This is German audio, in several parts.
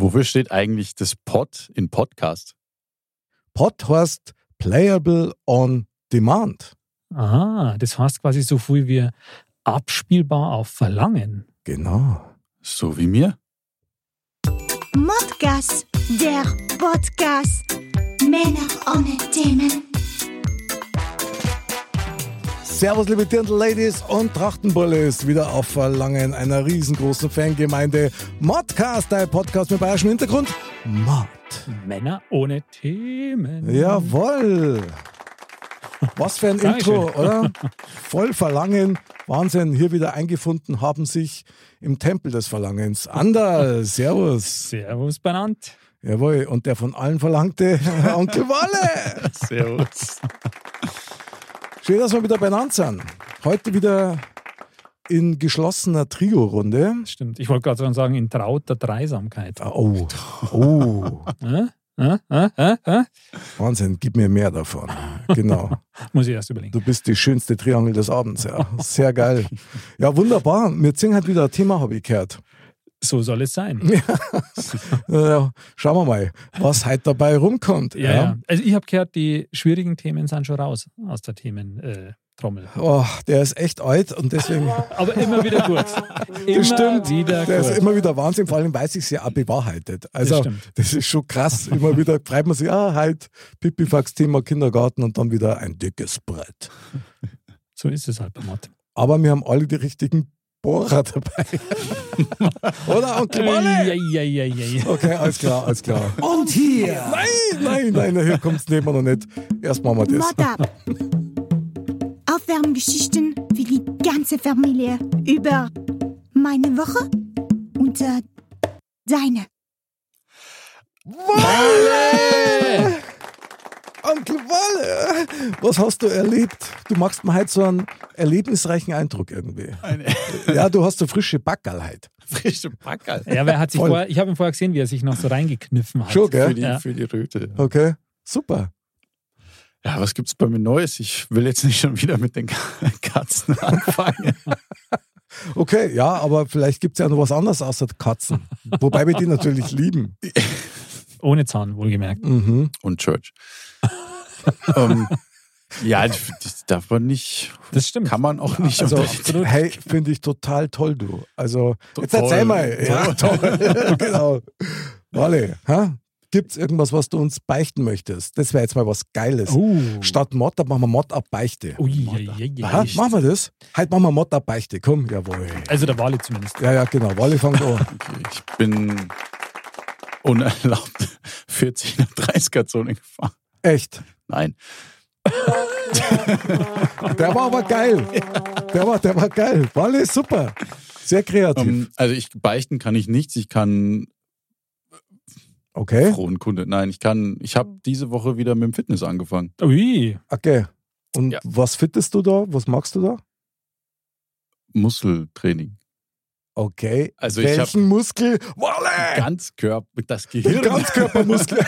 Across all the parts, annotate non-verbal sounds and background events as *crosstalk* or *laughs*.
Wofür steht eigentlich das Pod in Podcast? Pod heißt Playable on Demand. Aha, das heißt quasi so viel wie abspielbar auf Verlangen. Genau. So wie mir? Modcast, der Podcast. Männer ohne Themen. Servus, liebe Dirndl-Ladies und Trachtenbullis. Wieder auf Verlangen einer riesengroßen Fangemeinde. Modcast, der Podcast mit bayerischem Hintergrund. Mod. Männer ohne Themen. Jawoll. Was für ein. Intro, oder? Voll Verlangen. Wahnsinn. Hier wieder eingefunden haben sich im Tempel des Verlangens. Anderl, Servus. Servus benannt. Jawohl. Und der von allen verlangte *laughs* Onkel Walle. Servus. Schön, dass wir wieder beieinander sind. Heute wieder in geschlossener Trio-Runde. Stimmt. Ich wollte gerade schon sagen, in trauter Dreisamkeit. Oh, oh? Äh? Äh? Äh? Wahnsinn, gib mir mehr davon. Genau. *laughs* Muss ich erst überlegen. Du bist die schönste Triangel des Abends, ja. Sehr geil. Ja, wunderbar. Wir ziehen halt wieder ein Thema, habe ich gehört. So soll es sein. Ja, schauen wir mal, was heute dabei rumkommt. Ja, ja. Also ich habe gehört, die schwierigen Themen sind schon raus aus der Thementrommel. Äh, Trommel. Oh, der ist echt alt und deswegen. *laughs* Aber immer wieder gut. Immer Das stimmt. wieder Der gut. ist immer wieder Wahnsinn, vor allem, weil es sich ja auch bewahrheitet. Also, Das das, ist schon krass. Immer wieder freut man sich, ah, halt, Pipifax-Thema Kindergarten und dann wieder ein dickes Brett. so ist es halt Mod. Aber wir haben alle die richtigen Bohrer dabei. *laughs* Oder, Onkel Wolle? Eieieiei. Okay, alles klar, alles klar. Und hier Nein, nein, nein, hier kommt's nehmen wir noch nicht. Erst machen wir das. Mod ab. Aufwärmgeschichten für die ganze Familie über meine Woche und äh, deine. Wolle! Onkel Wolle! Was hast du erlebt? Du machst mir heute so einen erlebnisreichen Eindruck irgendwie. *laughs* Ja, du hast so frische Backerl heute. Frische Packerl. Ja, aber er hat sich Voll. vorher, ich habe ihn vorher gesehen, wie er sich noch so reingekniffen hat. Schon, gell? Für die, Ja. für die Röte. Okay, super. Ja, was gibt's bei mir Neues? Ich will jetzt nicht schon wieder mit den *laughs* Katzen anfangen. *laughs* Okay, ja, aber vielleicht gibt es ja noch was anderes außer Katzen. Wobei wir die natürlich lieben. Ohne Zahn, wohlgemerkt. Mhm. Und Church. Ähm, ja, das darf man nicht, Das stimmt. kann man auch nicht Also, hey, finde ich total toll, du. Also, jetzt Toll. erzähl mal. Ja, toll. *laughs* genau. Wally, ha? Gibt es irgendwas, was du uns beichten möchtest? Das wäre jetzt mal was Geiles. Oh. Statt Mod, dann machen wir Mod ab Beichte. Ui, ei, ei. Ha, machen wir das? Halt machen wir Mod ab Beichte. Komm, jawohl. Also der Wale zumindest. Ja, ja, genau. Wally fängt an. Okay, ich bin unerlaubt *laughs* 40 nach 30er Zone gefahren. Echt. Nein. *laughs* Der war aber geil. Der war, der war geil. Wally ist super. Sehr kreativ. Ähm, also ich beichten kann ich nichts. Ich kann Okay. frohen Kunde. Nein, ich kann. Ich habe diese Woche wieder mit dem Fitness angefangen. Ui, Okay. Und Ja. was fittest du da? Was magst du da? Muskeltraining. Okay. Also ich Welchen Muskel? Wally! Ganzkörper, das Den Gehirn. Ganzkörpermuskel. *laughs*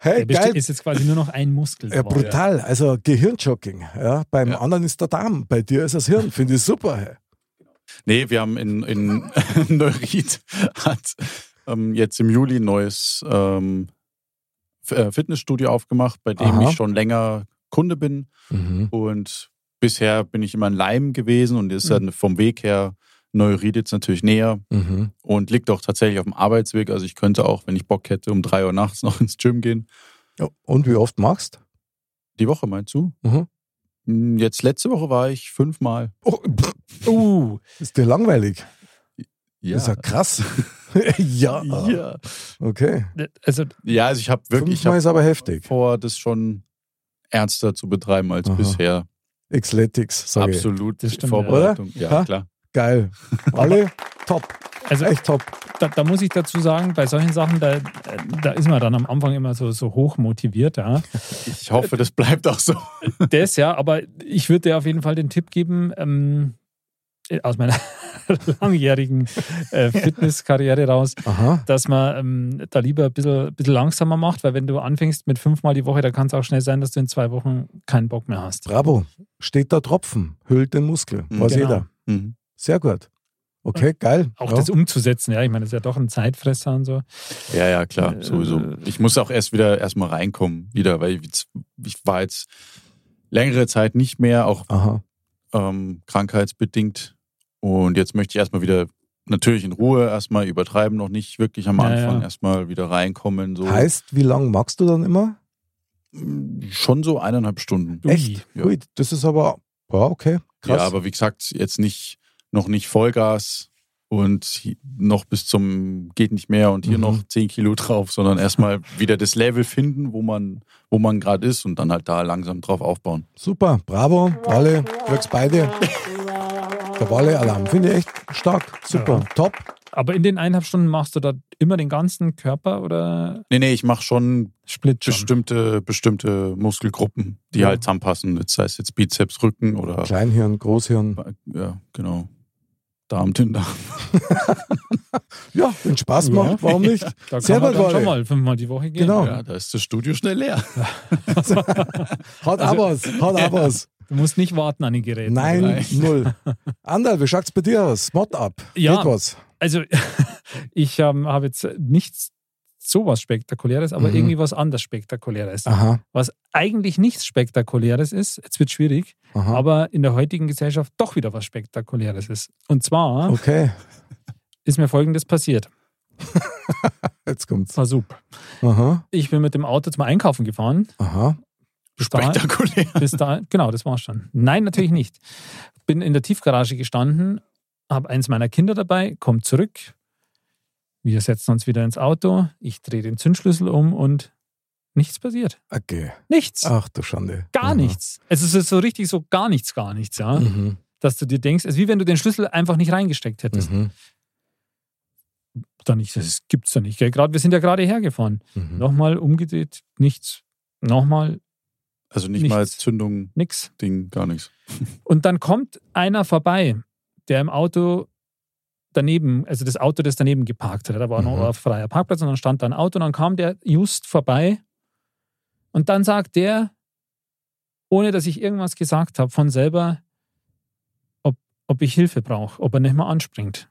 hey, der geil. ist jetzt quasi nur noch ein Muskel. Ja, brutal. Also Gehirnjogging. Ja, beim Ja. anderen ist der Darm, bei dir ist das Hirn. Finde ich super. Hey. Nee, wir haben in, in *laughs* Neuried hat ähm, jetzt im Juli ein neues ähm, äh, Fitnessstudio aufgemacht, bei dem Aha. ich schon länger Kunde bin. Und bisher bin ich immer in Leim gewesen und ist dann vom Weg her Neuried jetzt natürlich näher Mhm. und liegt auch tatsächlich auf dem Arbeitsweg. Also ich könnte auch, wenn ich Bock hätte, um drei Uhr nachts *laughs* noch ins Gym gehen. Ja, und wie oft machst Die Woche meinst du? Mhm. Hm, Jetzt letzte Woche war ich fünfmal. oh, Uh, Ist dir langweilig? Ja. Das ist ja krass. *laughs* ja. ja. Okay. also Ja, also ich habe wirklich ich Fünfmal hab ist aber heftig. vor, das schon ernster zu betreiben als Aha. bisher. Xletics, sage ich. Absolut Das stimmt, Vorbereitung. Ja, Ha? klar. Geil. Alle top. Also Echt top. da, da muss ich dazu sagen, bei solchen Sachen, da, da ist man dann am Anfang immer so, so hoch motiviert. Ja. Ich hoffe, das bleibt auch so. Das ja, aber ich würde dir auf jeden Fall den Tipp geben, ähm, aus meiner *laughs* langjährigen äh, Fitnesskarriere raus, Aha. dass man ähm, da lieber ein bisschen, bisschen langsamer macht, weil wenn du anfängst mit fünfmal die Woche, da kann es auch schnell sein, dass du in zwei Wochen keinen Bock mehr hast. Bravo. Steht da Tropfen. Hüllt den Muskel. Weiß Genau. jeder. Mhm. Sehr gut. Okay, geil. Auch ja. das umzusetzen, ja, ich meine, das ist ja doch ein Zeitfresser und so. Ja, ja, klar, Äh, sowieso. Ich muss auch erst wieder erstmal reinkommen, wieder, weil ich, ich war jetzt längere Zeit nicht mehr, auch ähm, krankheitsbedingt. Und jetzt möchte ich erstmal wieder natürlich in Ruhe erstmal übertreiben, noch nicht wirklich am Ja, Anfang ja. erstmal wieder reinkommen. So Heißt, wie lange magst du dann immer? schon so eineinhalb Stunden. Echt? Ja. Ui, das ist aber, ja, okay. Krass. Ja, aber wie gesagt, jetzt nicht, noch nicht Vollgas und noch bis zum geht nicht mehr und hier Mhm. noch 10 Kilo drauf, sondern erstmal wieder das Level finden, wo man, wo man gerade ist und dann halt da langsam drauf aufbauen. Super, bravo, Walle, wirkst beide. Der Walle-Alarm, finde ich echt stark. Super, top. Aber in den eineinhalb Stunden machst du da immer den ganzen Körper oder Nee, nee, ich mache schon Split bestimmte, bestimmte Muskelgruppen, die Ja. halt zusammenpassen. Jetzt sei es jetzt Bizeps, Rücken oder Kleinhirn, Großhirn. ja, genau. Darm, Dünndarm. *laughs* Ja, wenn Spaß Ja. macht, warum nicht? *laughs* Da Sehr kann man schon mal fünfmal die Woche gehen. Genau. Ja, da ist das Studio schnell leer. *laughs* Haut Also- abers, haut abers. Du musst nicht warten an den Geräten. Nein, Nein. null. Anderl, wie schaut's bei dir aus? Mod ab. Ja. Geht was? Also, ich ähm, habe jetzt nichts sowas Spektakuläres, aber Mhm. irgendwie was anders Spektakuläres. Aha, Was eigentlich nichts Spektakuläres ist, jetzt wird schwierig, aha. aber in der heutigen Gesellschaft doch wieder was Spektakuläres ist. Und zwar Okay, ist mir Folgendes passiert. *laughs* jetzt kommt's. War super. Aha, Ich bin mit dem Auto zum Einkaufen gefahren. aha. Bis dahin- Spektakulär. Bis da, genau, das war's schon. Nein, natürlich nicht. Bin in der Tiefgarage gestanden, habe eins meiner Kinder dabei, kommt zurück. Wir setzen uns wieder ins Auto. Ich drehe den Zündschlüssel um und nichts passiert. Okay. Nichts. Ach du Schande. Gar Aha. nichts. Es ist so richtig so gar nichts, gar nichts, ja. Mhm. Dass du dir denkst, es ist wie wenn du den Schlüssel einfach nicht reingesteckt hättest. Mhm. Dann nicht, das gibt's ja nicht. Gell? Gerade, wir sind ja gerade hergefahren. Mhm. Nochmal umgedreht, nichts. Nochmal, Also nicht mal Nichts. Zündung, nix. Ding, gar nichts. Und dann kommt einer vorbei, der im Auto daneben, also das Auto, das daneben geparkt hat. Da war noch Mhm. ein freier Parkplatz und dann stand da ein Auto und dann kam der just vorbei und dann sagt der, ohne dass ich irgendwas gesagt habe, von selber, ob, ob ich Hilfe brauche, ob er nicht mal anspringt.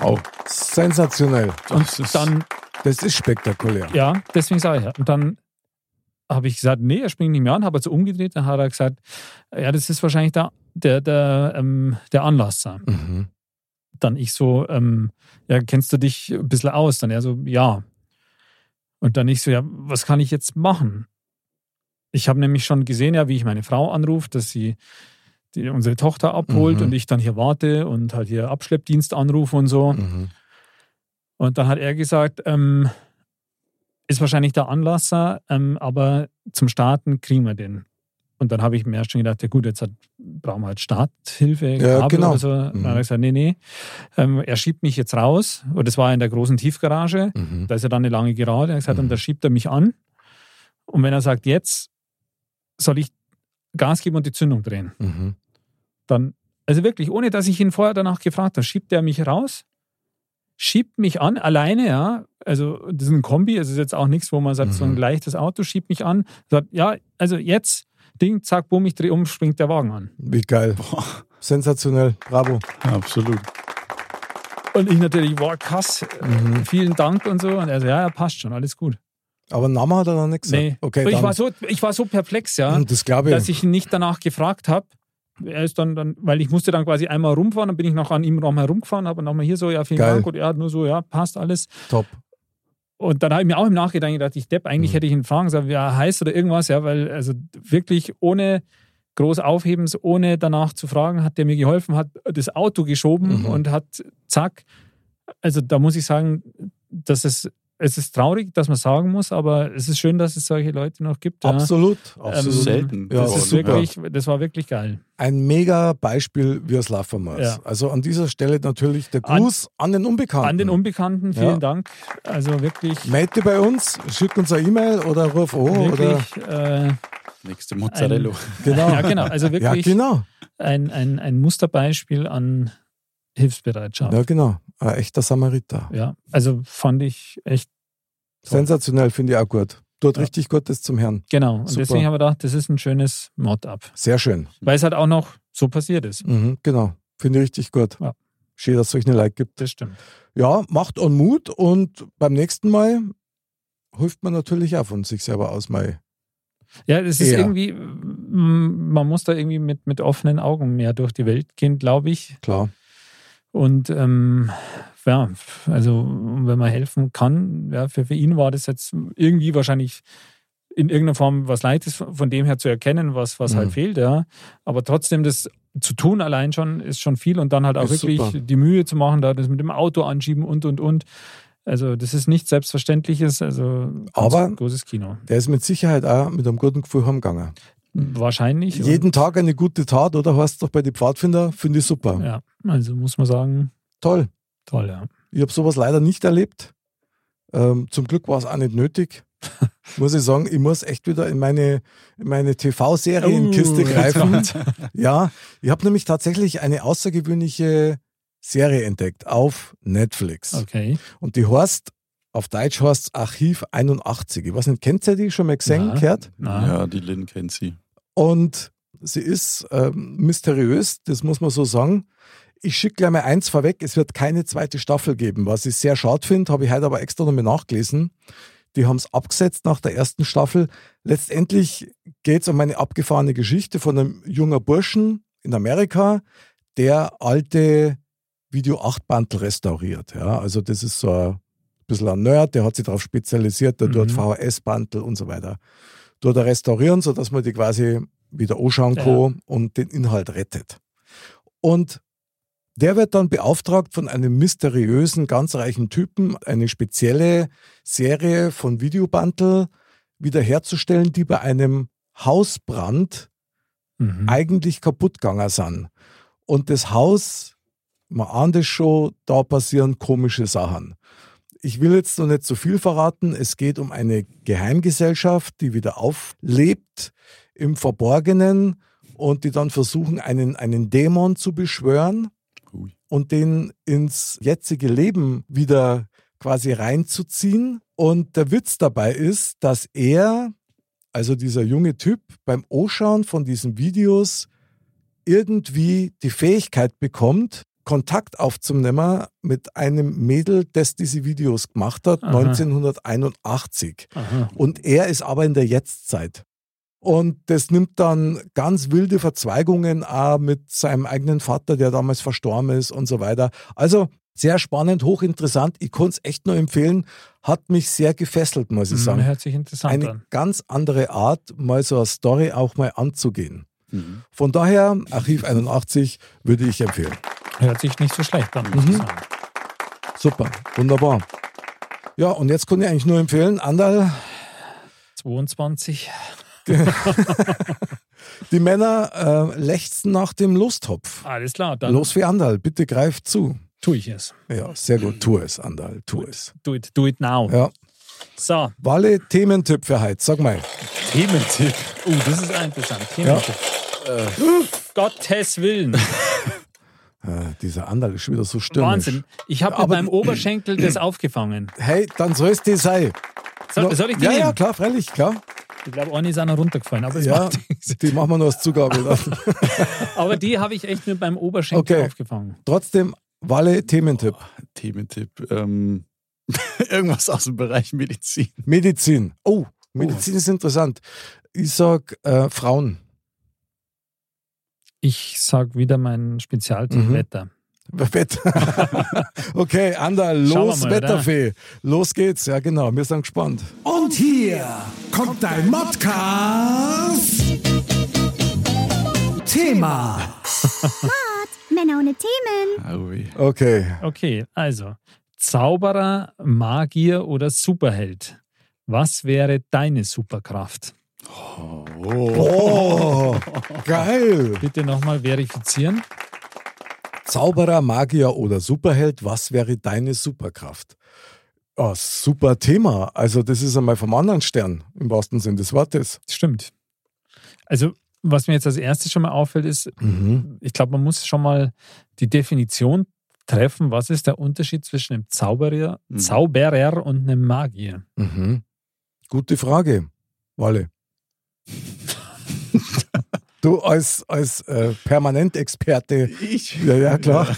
Wow. Sensationell. Das ist, Dann, Das ist spektakulär. ja, deswegen sage ich ja. Und dann habe ich gesagt, nee, er springt nicht mehr an, habe er so umgedreht, dann hat er gesagt, ja, das ist wahrscheinlich der, der, der, ähm, der Anlasser. Mhm. Dann ich so, ähm, ja, kennst du dich ein bisschen aus? Dann er so, ja. Und dann ich so, ja, was kann ich jetzt machen? Ich habe nämlich schon gesehen, ja, wie ich meine Frau anrufe, dass sie die, unsere Tochter abholt Mhm. und ich dann hier warte und halt hier Abschleppdienst anrufe und so. Mhm. Und dann hat er gesagt, ähm, ist wahrscheinlich der Anlasser, ähm, aber zum Starten kriegen wir den. Und dann habe ich mir erst schon gedacht, ja gut, jetzt hat, brauchen wir halt Starthilfe, Ja, genau. oder so. Dann Mhm. hat er gesagt, nee, nee, ähm, er schiebt mich jetzt raus. Und das war in der großen Tiefgarage. Mhm. Da ist ja dann eine lange Gerade. Er hat gesagt, Mhm. und da schiebt er mich an. Und wenn er sagt, jetzt soll ich Gas geben und die Zündung drehen, Mhm. dann, also wirklich, ohne dass ich ihn vorher danach gefragt habe, schiebt er mich raus, schiebt mich an, alleine, ja. Also, das ist ein Kombi, es ist jetzt auch nichts, wo man sagt, so ein Mhm. leichtes Auto schiebt mich an, sagt, ja, also jetzt, Ding, zack, bumm, ich drehe um, springt der Wagen an. Wie geil. Sensationell. Bravo. ja, absolut. Und ich natürlich, wow, krass, Mhm. vielen Dank und so. Und er so, ja, ja, passt schon, alles gut. Aber Name hat er noch nicht gesagt. Nee. Okay, Aber ich, dann, war so, ich war so perplex, ja. das glaube ich. dass ich ihn nicht danach gefragt habe. Er ist dann, dann, weil ich musste dann quasi einmal rumfahren, dann bin ich noch an ihm noch mal rumgefahren, aber nochmal hier so, ja, vielen Geil. Dank. Und er hat nur so, ja, passt alles. Top. Und dann habe ich mir auch im Nachgedanken gedacht, ich Depp, eigentlich Mhm. hätte ich ihn fragen sollen, wie er heißt oder irgendwas, ja, weil also wirklich ohne groß Aufhebens, ohne danach zu fragen, hat der mir geholfen, hat das Auto geschoben Mhm. und hat zack. Also da muss ich sagen, dass es es ist traurig, dass man sagen muss, aber es ist schön, dass es solche Leute noch gibt. Ja. Absolut. Ähm, absolut. selten. Ja, Das, ist wirklich, das war wirklich geil. Ein mega Beispiel, wie es laufen muss. Ja. Also an dieser Stelle natürlich der An- Gruß an, den Unbekannten. An den Unbekannten, vielen Ja. Dank. Also wirklich, Melde bei uns, schick uns eine E-Mail oder ruf an. Oder, wirklich, äh, Nächste Mozzarella. *laughs* genau. ja genau, also Ja, wirklich genau. ein, ein, ein Musterbeispiel an Hilfsbereitschaft. Ja, genau. Ein echter Samariter. Ja, also fand ich echt. Sensationell, finde ich auch gut. Tut Ja. richtig Gutes zum Herrn. Genau. Und Super. deswegen habe ich gedacht, das ist ein schönes Mod-up. Sehr schön. Weil es halt auch noch so passiert ist. Mhm, genau. Finde ich richtig gut. Ja. Schön, dass es solche Leute gibt. Das stimmt. Ja, macht und Mut und beim nächsten Mal hilft man natürlich auch von sich selber aus mal. Ja, es ist irgendwie, mm, man muss da irgendwie mit, mit offenen Augen mehr durch die Welt gehen, glaube ich. Klar. Und ähm, ja, also wenn man helfen kann, ja, für, für ihn war das jetzt irgendwie wahrscheinlich in irgendeiner Form was Leichtes von dem her zu erkennen, was, was Mhm. halt fehlt, ja. Aber trotzdem das zu tun allein schon ist schon viel und dann halt auch Ist wirklich super. die Mühe zu machen, da das mit dem Auto anschieben und und und. Also das ist nichts Selbstverständliches, also Aber- großes Kino. Der ist mit Sicherheit auch mit einem guten Gefühl heimgegangen. Wahrscheinlich. Jeden Tag eine gute Tat, oder? Heißt doch bei den Pfadfinder, finde ich super. Ja, also muss man sagen, Toll. Toll, ja. Ich habe sowas leider nicht erlebt. Ähm, zum Glück war es auch nicht nötig. *laughs* muss ich sagen, ich muss echt wieder in meine, in meine TV-Serienkiste Oh, greifen. *laughs* Ja, ich habe nämlich tatsächlich eine außergewöhnliche Serie entdeckt auf Netflix. Okay. Und die heißt, auf Deutsch heißt Archiv 81. Ich weiß nicht, kennt ihr die schon mal gesehen, Na. gehört? Na, Ja, die Lynn kennt sie. Und sie ist ähm, mysteriös, das muss man so sagen. Ich schicke gleich mal eins vorweg, es wird keine zweite Staffel geben, was ich sehr schade finde, habe ich heute aber extra nochmal nachgelesen. Die haben es abgesetzt nach der ersten Staffel. Letztendlich geht es um eine abgefahrene Geschichte von einem jungen Burschen in Amerika, der alte Video 8 Bandel restauriert. Ja, also das ist so ein bisschen ein Nerd, der hat sich darauf spezialisiert, der Mhm. tut VHS-Bandel und so weiter. Tut er restaurieren, sodass man die quasi wieder anschauen Ja. kann und den Inhalt rettet. Und der wird dann beauftragt von einem mysteriösen, ganz reichen Typen, eine spezielle Serie von Videobandel wiederherzustellen, die bei einem Hausbrand mhm. eigentlich kaputt gegangen sind. Und das Haus, man ahnt es schon, da passieren komische Sachen. Ich will jetzt noch nicht zu viel verraten. Es geht um eine Geheimgesellschaft, die wieder auflebt im Verborgenen und die dann versuchen, einen, einen Dämon zu beschwören Ui. und den ins jetzige Leben wieder quasi reinzuziehen. Und der Witz dabei ist, dass er, also dieser junge Typ, beim Anschauen von diesen Videos irgendwie die Fähigkeit bekommt, Kontakt aufzunehmen mit einem Mädel, das diese Videos gemacht hat, Aha. 1981. Aha. Und er ist aber in der Jetztzeit. Und das nimmt dann ganz wilde Verzweigungen auch mit seinem eigenen Vater, der damals verstorben ist und so weiter. Also sehr spannend, hochinteressant. Ich konnte es echt nur empfehlen. Hat mich sehr gefesselt, muss ich Mhm, sagen. Hört sich interessant Eine an. ganz andere Art, mal so eine Story auch mal anzugehen. Mhm. Von daher, Archiv 81 würde ich empfehlen. Hört sich nicht so schlecht an, muss ich Mhm. sagen. Super, wunderbar. Ja, und jetzt kann ich eigentlich nur empfehlen, Andal, 22. *laughs* die Männer äh, lechzen nach dem Lusttopf. Alles klar, dann Los wie Andal, bitte greift zu. tue ich es. Ja, sehr gut. Tu es, Andal, tu es. Do it, do it now. Ja. So, Walle, Thementipp für heute, sag mal. Thementipp. Oh, das ist interessant. Thementipp. Äh, Gottes Willen. *laughs* Äh, dieser Andal ist schon wieder so stürmisch. Wahnsinn. Ich habe mit meinem Oberschenkel das aufgefangen. Hey, dann soll es die sein. Soll, soll ich die ja, nehmen? ja, klar, freilich, klar. Ich glaube, eine ist auch noch runtergefallen. Aber, Ja, die machen wir nur als Zugabe. *laughs* aber die habe ich echt mit meinem Oberschenkel Okay. aufgefangen. Trotzdem, Walle, Thementipp. Thementipp. Ähm, *laughs* irgendwas aus dem Bereich Medizin. Medizin. Oh, Medizin ist interessant. Ich sag äh, Frauen. Ich sage wieder mein Spezialtipp Mhm. Wetter. Wetter. *laughs* okay, wir los, mal, Wetterfee. Los geht's. Ja, genau. Wir sind gespannt. Und hier kommt dein Modcast. Thema. Männer ohne Themen. Okay. Okay, also Zauberer, Magier oder Superheld? Was wäre deine Superkraft? Oh, geil. Bitte nochmal verifizieren. Zauberer, Magier oder Superheld, was wäre deine Superkraft? Ah, super Thema. Also, das ist einmal vom anderen Stern, im wahrsten Sinn des Wortes. Stimmt. Also, was mir jetzt als erstes schon mal auffällt, ist, Mhm. ich glaube, man muss schon mal die Definition treffen, was ist der Unterschied zwischen einem Zauberer, Mhm. Zauberer und einem Magier? Mhm. Gute Frage, Walle. Du als, als äh, Permanentexperte. Ich? Ja, ja, klar.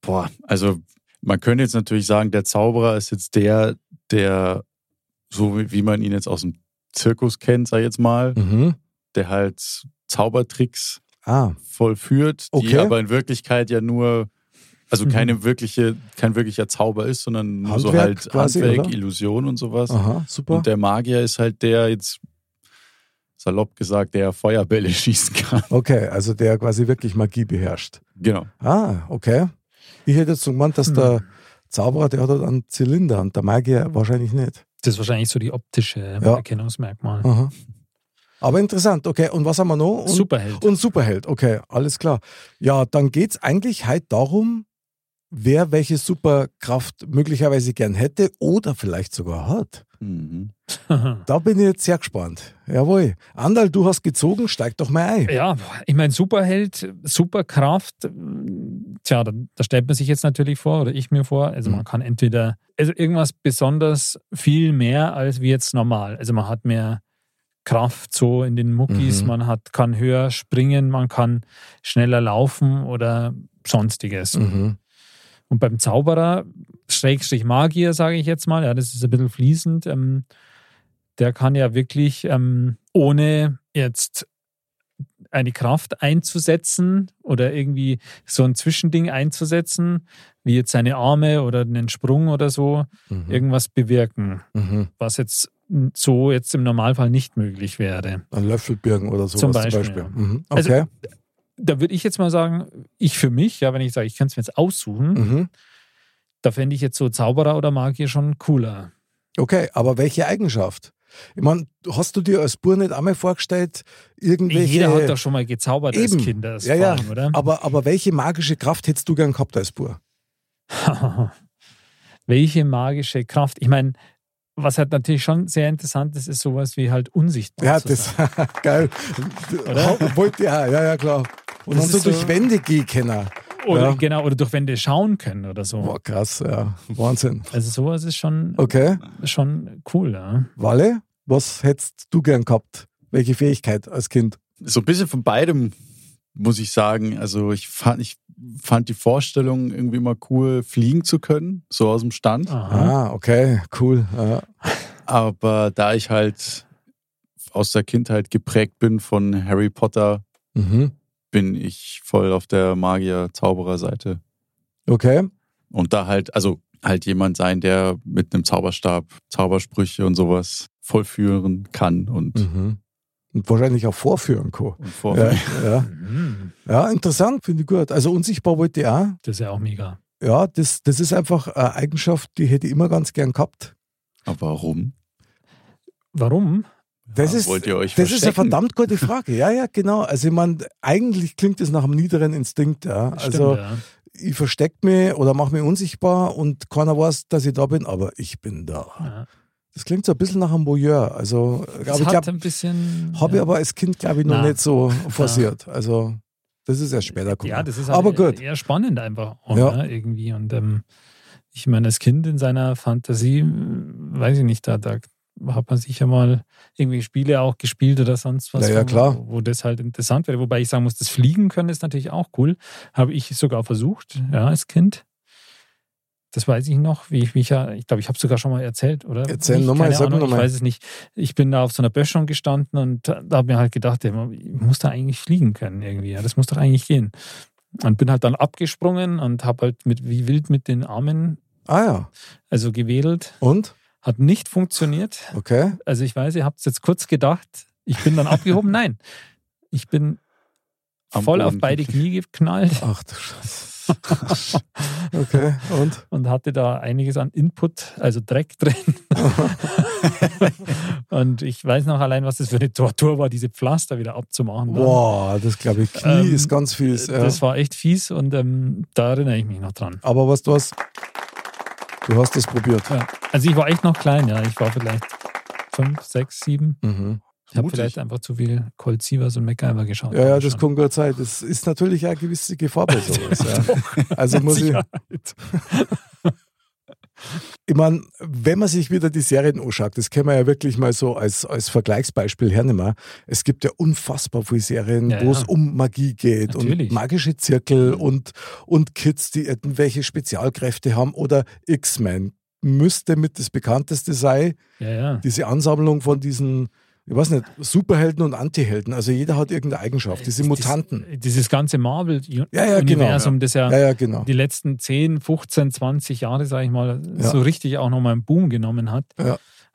Boah, also man könnte jetzt natürlich sagen, der Zauberer ist jetzt der, der, so wie man ihn jetzt aus dem Zirkus kennt, sag ich jetzt mal, Mhm. der halt Zaubertricks Ah, vollführt, die Okay. aber in Wirklichkeit ja nur, also Mhm. keine wirkliche, kein wirklicher Zauber ist, sondern nur so Handwerk halt quasi, Handwerk, oder? Illusion und sowas. aha, super. Und der Magier ist halt der jetzt, salopp gesagt, der Feuerbälle *laughs* schießen kann. Okay, also der quasi wirklich Magie beherrscht. Genau. Ah, okay. Ich hätte jetzt so gemeint, dass Hm. der Zauberer, der hat halt einen Zylinder und der Magier wahrscheinlich nicht. Das ist wahrscheinlich so die optische Ja. Erkennungsmerkmal. Aha. Aber interessant, okay. Und was haben wir noch? Und, Superheld. Und Superheld, okay, alles klar. Ja, dann geht es eigentlich halt darum, wer welche Superkraft möglicherweise gern hätte oder vielleicht sogar hat. Mhm. *laughs* Da bin ich jetzt sehr gespannt. Jawohl. Andal, du hast gezogen, steig doch mal ein. Ja, ich meine, Superheld, Superkraft, tja, da, da stellt man sich jetzt natürlich vor, oder ich mir vor, also Mhm. man kann entweder, also irgendwas besonders viel mehr als wie jetzt normal. Also man hat mehr Kraft so in den Muckis, Mhm. man hat, kann höher springen, man kann schneller laufen oder sonstiges. Mhm. Und beim Zauberer, Schrägstrich Magier, sage ich jetzt mal, ja, das ist ein bisschen fließend, ähm, der kann ja wirklich ähm, ohne jetzt eine Kraft einzusetzen oder irgendwie so ein Zwischending einzusetzen, wie jetzt seine Arme oder einen Sprung oder so, Mhm. irgendwas bewirken, Mhm. was jetzt so jetzt im Normalfall nicht möglich wäre. Ein Löffelbirgen oder sowas Zum zum Beispiel, Beispiel. ja. Mhm. Also- Okay. Da würde ich jetzt mal sagen, ich für mich, ja, wenn ich sage, ich kann es mir jetzt aussuchen, Mhm. da fände ich jetzt so Zauberer oder Magier schon cooler. Okay, aber welche Eigenschaft? Ich meine, hast du dir als Bur nicht einmal vorgestellt, irgendwelche. Jeder hat doch schon mal gezaubert als Eben. Kind, das ja, ja. allem, oder? Aber, aber welche magische Kraft hättest du gern gehabt als Bur? *laughs* Welche magische Kraft? Ich meine, was halt natürlich schon sehr interessant ist, ist sowas wie halt unsichtbar Ja, das *laughs* geil. Oder? Wollte ja, ja, ja, klar. Und Das dann so durch Wände gehen können. Oder ja. genau, oder durch Wände schauen können oder so. Boah, krass, ja. Wahnsinn. Also sowas ist schon, Okay. schon cool, ja. Walle, was hättest du gern gehabt? Welche Fähigkeit als Kind? So ein bisschen von beidem, muss ich sagen. Also ich fand, ich fand die Vorstellung irgendwie immer cool, fliegen zu können, so aus dem Stand. Aha. Ah, okay, cool. Ja. Aber da ich halt aus der Kindheit geprägt bin von Harry Potter, Mhm. Bin ich voll auf der Magier-Zauberer-Seite. Okay. Und da halt, also halt jemand sein, der mit einem Zauberstab Zaubersprüche und sowas vollführen kann und, Mhm. Und wahrscheinlich auch vorführen kann. und vor. Ja, ja. Mhm. ja interessant, finde ich gut. Also unsichtbar wollte ich auch. Das ist ja auch mega. Ja, das, das ist einfach eine Eigenschaft, die hätte ich immer ganz gern gehabt. Aber warum? Warum? Das, Ja, ist, wollt ihr euch das ist eine verdammt gute Frage. Ja, ja, genau. Also ich meine, eigentlich klingt das nach einem niederen Instinkt. Ja. Also Stimmt, ja. ich verstecke mich oder mache mich unsichtbar und keiner weiß, dass ich da bin, aber ich bin da. Ja. Das klingt so ein bisschen nach einem Voyeur. Also, Das ich glaube, habe ich aber als Kind, glaube ich, noch Na. nicht so forciert. Also, das ist erst später gekommen. Ja, das ist halt aber gut. eher spannend einfach auch, Ja. ne, irgendwie. Und ähm, ich meine, als Kind in seiner Fantasie, weiß ich nicht, da, da hat man sicher mal irgendwie Spiele auch gespielt oder sonst was, Ja, ja, wo, klar. wo das halt interessant wäre. Wobei ich sagen muss, das Fliegen können ist natürlich auch cool. Habe ich sogar versucht, ja, als Kind. Das weiß ich noch, wie ich mich ja, ich glaube, ich habe sogar schon mal erzählt, oder? Erzähl nochmal, Ahnung, nochmal. Ich weiß es nicht. Ich bin da auf so einer Böschung gestanden und da habe mir halt gedacht, ich muss da eigentlich fliegen können irgendwie. Ja, das muss doch eigentlich gehen. Und bin halt dann abgesprungen und habe halt mit wie wild mit den Armen, Ah ja. also gewedelt. Und? Hat nicht funktioniert. Okay. Also ich weiß, ihr habt es jetzt kurz gedacht, ich bin dann abgehoben. *laughs* Nein, ich bin Am voll auf Boden. beide Knie geknallt. Ach du Scheiße. *laughs* Okay, und? und hatte da einiges an Input, also Dreck drin. *laughs* und ich weiß noch allein, was das für eine Tortur war, diese Pflaster wieder abzumachen. Boah, das glaube ich, Knie Ähm, ist ganz fies. Ja. Das war echt fies und ähm, da erinnere ich mich noch dran. Aber was du hast, du hast das probiert. Ja. Also ich war echt noch klein, ja. Ich war vielleicht fünf, sechs, sieben. Mhm. Ich habe vielleicht einfach zu viel Colt Sievers und MacGyver geschaut. Ja, ja, das kann gut sein. Das ist natürlich eine gewisse Gefahr bei sowas. ja. *laughs* Also muss ich. Ich meine, wenn man sich wieder die Serien anschaut, das können wir ja wirklich mal so als, als Vergleichsbeispiel hernehmen. Es gibt ja unfassbar viele Serien, Ja, wo es ja. um Magie geht Natürlich. und magische Zirkel und, und Kids, die irgendwelche Spezialkräfte haben oder X-Men. Müsste mit das bekannteste sein, Ja, ja. diese Ansammlung von diesen, ich weiß nicht, Superhelden und Antihelden. Also jeder hat irgendeine Eigenschaft, diese Mutanten. Das, dieses ganze Marvel-Universum, Ja, ja, genau, das ja, Ja, ja, genau. die letzten 10, 15, 20 Jahre, sage ich mal, so richtig auch nochmal einen Boom genommen hat.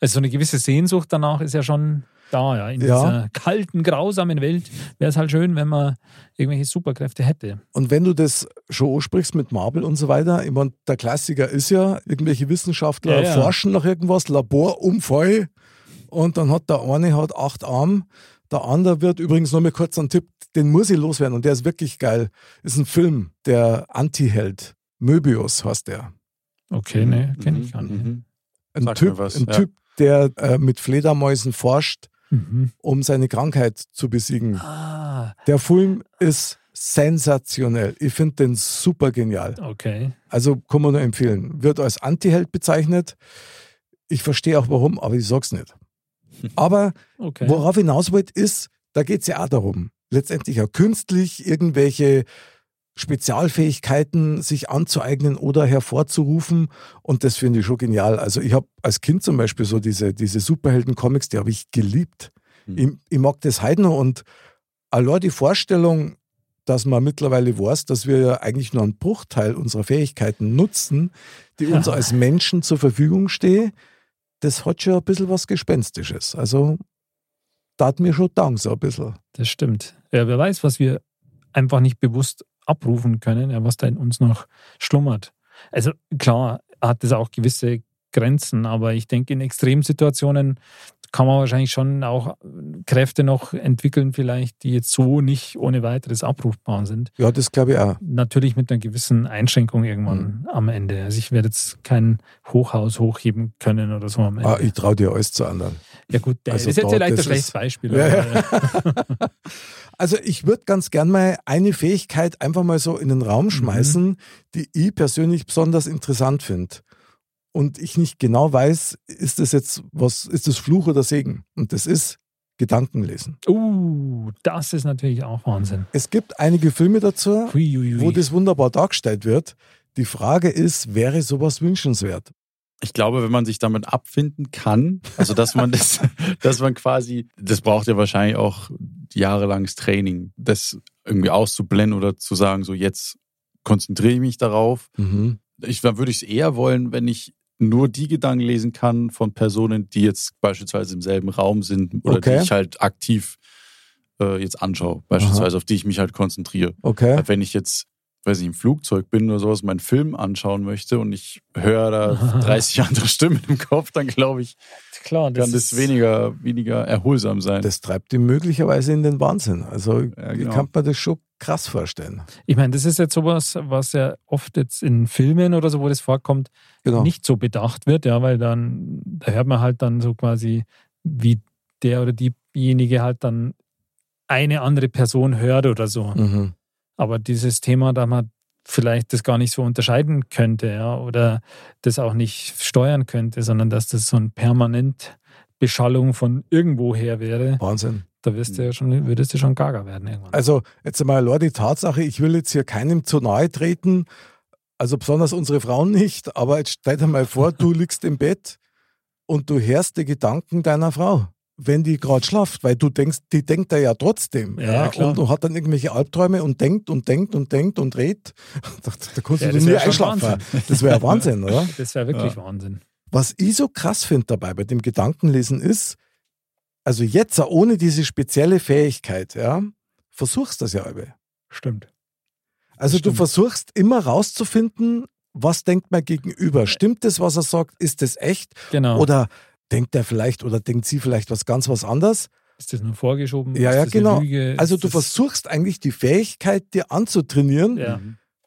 Also so eine gewisse Sehnsucht danach ist ja schon da, ja. In dieser kalten, grausamen Welt wäre es halt schön, wenn man irgendwelche Superkräfte hätte. Und wenn du das schon ansprichst mit Marvel und so weiter, ich meine, der Klassiker ist ja, irgendwelche Wissenschaftler forschen nach irgendwas, Laborunfall und dann hat der eine hat acht Arme, der andere wird übrigens noch mal kurz ein Tipp, den muss ich loswerden und der ist wirklich geil. Ist ein Film, der Anti-Held. Möbius heißt der. Okay, ne, kenne ich gar nicht. Mhm. Ein Sag Typ, was, ein ja. typ der äh, mit Fledermäusen forscht, Mhm. um seine Krankheit zu besiegen. Ah, Der Film ist sensationell. Ich finde den super genial. okay. Also kann man nur empfehlen. Wird als Antiheld bezeichnet. Ich verstehe auch warum, aber ich sag's nicht. Aber okay. worauf hinaus wollte, ist, da geht's ja auch darum, letztendlich auch künstlich irgendwelche Spezialfähigkeiten sich anzueignen oder hervorzurufen. Und das finde ich schon genial. Also ich habe als Kind zum Beispiel so diese, diese Superhelden-Comics, die habe ich geliebt. Hm. Ich, ich mag das heute noch und allein die Vorstellung, dass man mittlerweile weiß, dass wir ja eigentlich nur einen Bruchteil unserer Fähigkeiten nutzen, die uns *laughs* als Menschen zur Verfügung stehen, das hat schon ein bisschen was Gespenstisches. Also, da hat mir schon Dank so ein bisschen. Das stimmt. Ja, wer weiß, was wir einfach nicht bewusst abrufen können, ja, was da in uns noch schlummert. Also klar hat es auch gewisse Grenzen, aber ich denke, in Extremsituationen kann man wahrscheinlich schon auch Kräfte noch entwickeln, vielleicht, die jetzt so nicht ohne weiteres abrufbar sind. Ja, das glaube ich auch. Natürlich mit einer gewissen Einschränkung irgendwann am Ende. Also ich werde jetzt kein Hochhaus hochheben können oder so am Ende. Ah, ich traue dir alles zu anderen. ja gut, der also ist jetzt vielleicht ein das schlechtes Beispiel. Ja, *laughs* Also ich würde ganz gern mal eine Fähigkeit einfach mal so in den Raum schmeißen, die ich persönlich besonders interessant finde. Und ich nicht genau weiß, ist das jetzt was, ist das Fluch oder Segen? Und das ist Gedankenlesen. Uh, das ist natürlich auch Wahnsinn. Es gibt einige Filme dazu, hui. wo das wunderbar dargestellt wird. Die Frage ist, wäre sowas wünschenswert? Ich glaube, wenn man sich damit abfinden kann, also dass man das, *laughs* dass man quasi, das braucht ja wahrscheinlich auch jahrelanges Training, das irgendwie auszublenden oder zu sagen, so jetzt konzentriere ich mich darauf. Mhm. Ich, dann würde ich es eher wollen, wenn ich nur die Gedanken lesen kann von Personen, die jetzt beispielsweise im selben Raum sind oder Okay. die ich halt aktiv äh, jetzt anschaue, beispielsweise auf die ich mich halt konzentriere. Okay. Weil Wenn ich jetzt, weiß ich, im Flugzeug bin oder sowas, meinen Film anschauen möchte und ich höre da *laughs* 30 andere Stimmen im Kopf, dann glaube ich, Klar, das kann das ist weniger, weniger erholsam sein. Das treibt ihn möglicherweise in den Wahnsinn. Also Ja, ich genau. kann mir das schon krass vorstellen. Ich meine, das ist jetzt sowas, was ja oft jetzt in Filmen oder so, wo das vorkommt, Genau. nicht so bedacht wird, ja, weil dann, da hört man halt dann so quasi, wie der oder diejenige halt dann eine andere Person hört oder so. Mhm. Aber dieses Thema, da man vielleicht das gar nicht so unterscheiden könnte, ja, oder das auch nicht steuern könnte, sondern dass das so ein permanent Beschallung von irgendwoher wäre, Wahnsinn. da wirst du ja schon, würdest du schon gaga werden irgendwann. Also jetzt einmal allein die Tatsache, ich will jetzt hier keinem zu nahe treten, also besonders unsere Frauen nicht, aber jetzt stell dir mal vor, du liegst im Bett und du hörst die Gedanken deiner Frau, wenn die gerade schlaft, weil du denkst, die denkt er ja trotzdem. Ja, ja, klar. Und du hat dann irgendwelche Albträume und denkt und denkt und denkt und redet. *laughs* Da, da kannst Ja, du nie schon einschlafen. Wahnsinn. Das wäre Wahnsinn, oder? *laughs* Das wäre wirklich Wahnsinn. Was ich so krass finde dabei bei dem Gedankenlesen ist, also jetzt ohne diese spezielle Fähigkeit, ja, versuchst das ja alle. Stimmt. Also du Stimmt. versuchst immer rauszufinden, was denkt mein Gegenüber? Stimmt das, was er sagt? Ist das echt? Genau. Oder denkt er vielleicht oder denkt sie vielleicht was ganz was anderes? ist das nur vorgeschoben? Ja, ist ja, genau. Lüge? Also Ist du versuchst eigentlich die Fähigkeit, dir anzutrainieren. Ja.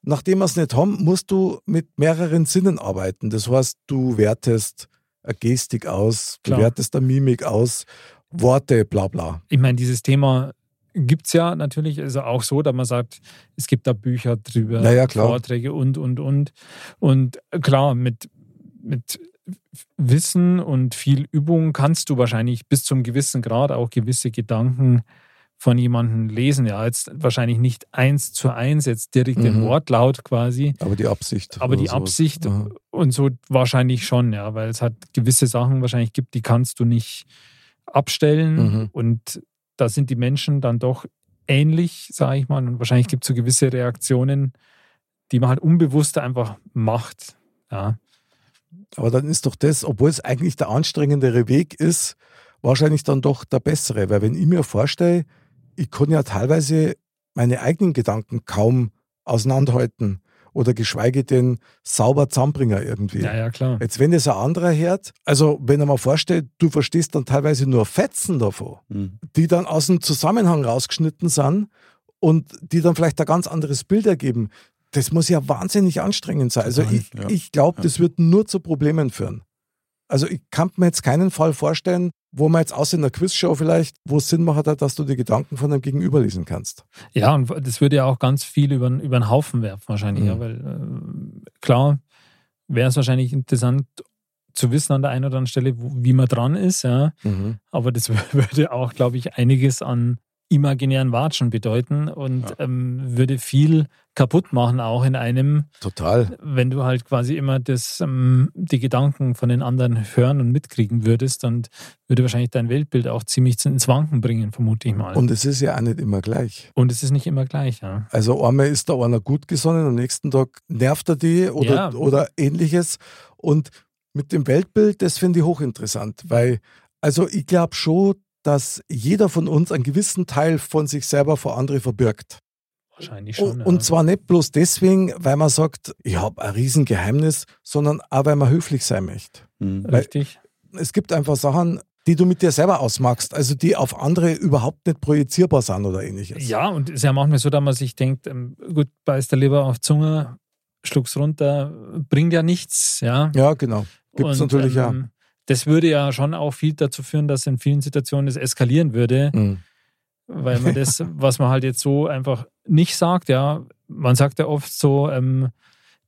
Nachdem wir es nicht haben, musst du mit mehreren Sinnen arbeiten. Das heißt, du wertest eine Gestik aus, du Klar. wertest eine Mimik aus, Worte, bla bla. Ich meine, dieses Thema gibt es ja natürlich also auch so, dass man sagt, es gibt da Bücher drüber, Na ja, klar. Vorträge und, und, und. Und klar, mit, mit Wissen und viel Übung kannst du wahrscheinlich bis zum gewissen Grad auch gewisse Gedanken von jemandem lesen. Ja, jetzt wahrscheinlich nicht eins zu eins, jetzt direkt Mhm. den Wortlaut quasi. Aber die Absicht. Aber die sowas. Absicht Aha. und so wahrscheinlich schon, ja, weil es hat gewisse Sachen wahrscheinlich gibt, die kannst du nicht abstellen Mhm. und da sind die Menschen dann doch ähnlich, sage ich mal, und wahrscheinlich gibt es so gewisse Reaktionen, die man halt unbewusst einfach macht. Ja, Aber dann ist doch das, obwohl es eigentlich der anstrengendere Weg ist, wahrscheinlich dann doch der bessere. Weil wenn ich mir vorstelle, ich kann ja teilweise meine eigenen Gedanken kaum auseinanderhalten oder geschweige denn sauber zusammenbringen irgendwie. ja, ja klar. Jetzt, wenn das ein anderer hört, also wenn er mal vorstellt, du verstehst dann teilweise nur Fetzen davon, Mhm. die dann aus dem Zusammenhang rausgeschnitten sind und die dann vielleicht ein ganz anderes Bild ergeben. Das muss ja wahnsinnig anstrengend sein. Also ich, ja. ich glaube, Ja. das wird nur zu Problemen führen. Also ich kann mir jetzt keinen Fall vorstellen, wo man jetzt außer in einer Quizshow vielleicht, wo es Sinn macht, dass du die Gedanken von deinem Gegenüber lesen kannst. Ja, und das würde ja auch ganz viel über, über den Haufen werfen wahrscheinlich, Mhm. ja, weil äh, klar wäre es wahrscheinlich interessant zu wissen an der einen oder anderen Stelle, wo, wie man dran ist, ja. Aber das *laughs* würde auch, glaube ich, einiges an imaginären Watschen bedeuten und Ja. ähm, würde viel kaputt machen, auch in einem, Total. wenn du halt quasi immer das, ähm, die Gedanken von den anderen hören und mitkriegen würdest, dann würde wahrscheinlich dein Weltbild auch ziemlich ins Wanken bringen, vermute ich mal. Und, Und es ist ja auch nicht immer gleich. es ist nicht immer gleich, ja. Also einmal ist da einer gut gesonnen, am nächsten Tag nervt er die oder, Ja. oder ähnliches. Und mit dem Weltbild, das finde ich hochinteressant, weil, also ich glaube schon, dass jeder von uns einen gewissen Teil von sich selber vor andere verbirgt. Wahrscheinlich schon. Und, ja. und zwar nicht bloß deswegen, weil man sagt, ich habe ein Riesengeheimnis, sondern auch, weil man höflich sein möchte. Mhm. Richtig. Es gibt einfach Sachen, die du mit dir selber ausmachst, also die auf andere überhaupt nicht projizierbar sind oder ähnliches. Ja, und es ist ja manchmal so, dass man sich denkt, ähm, gut, beißt der Leber auf die Zunge, schluck's runter, bringt ja nichts, ja. Ja, genau. Gibt es Und, natürlich ähm, Das würde ja schon auch viel dazu führen, dass in vielen Situationen es eskalieren würde, ja. Mhm. Weil man das, *laughs* was man halt jetzt so einfach nicht sagt, ja, man sagt ja oft so, ähm,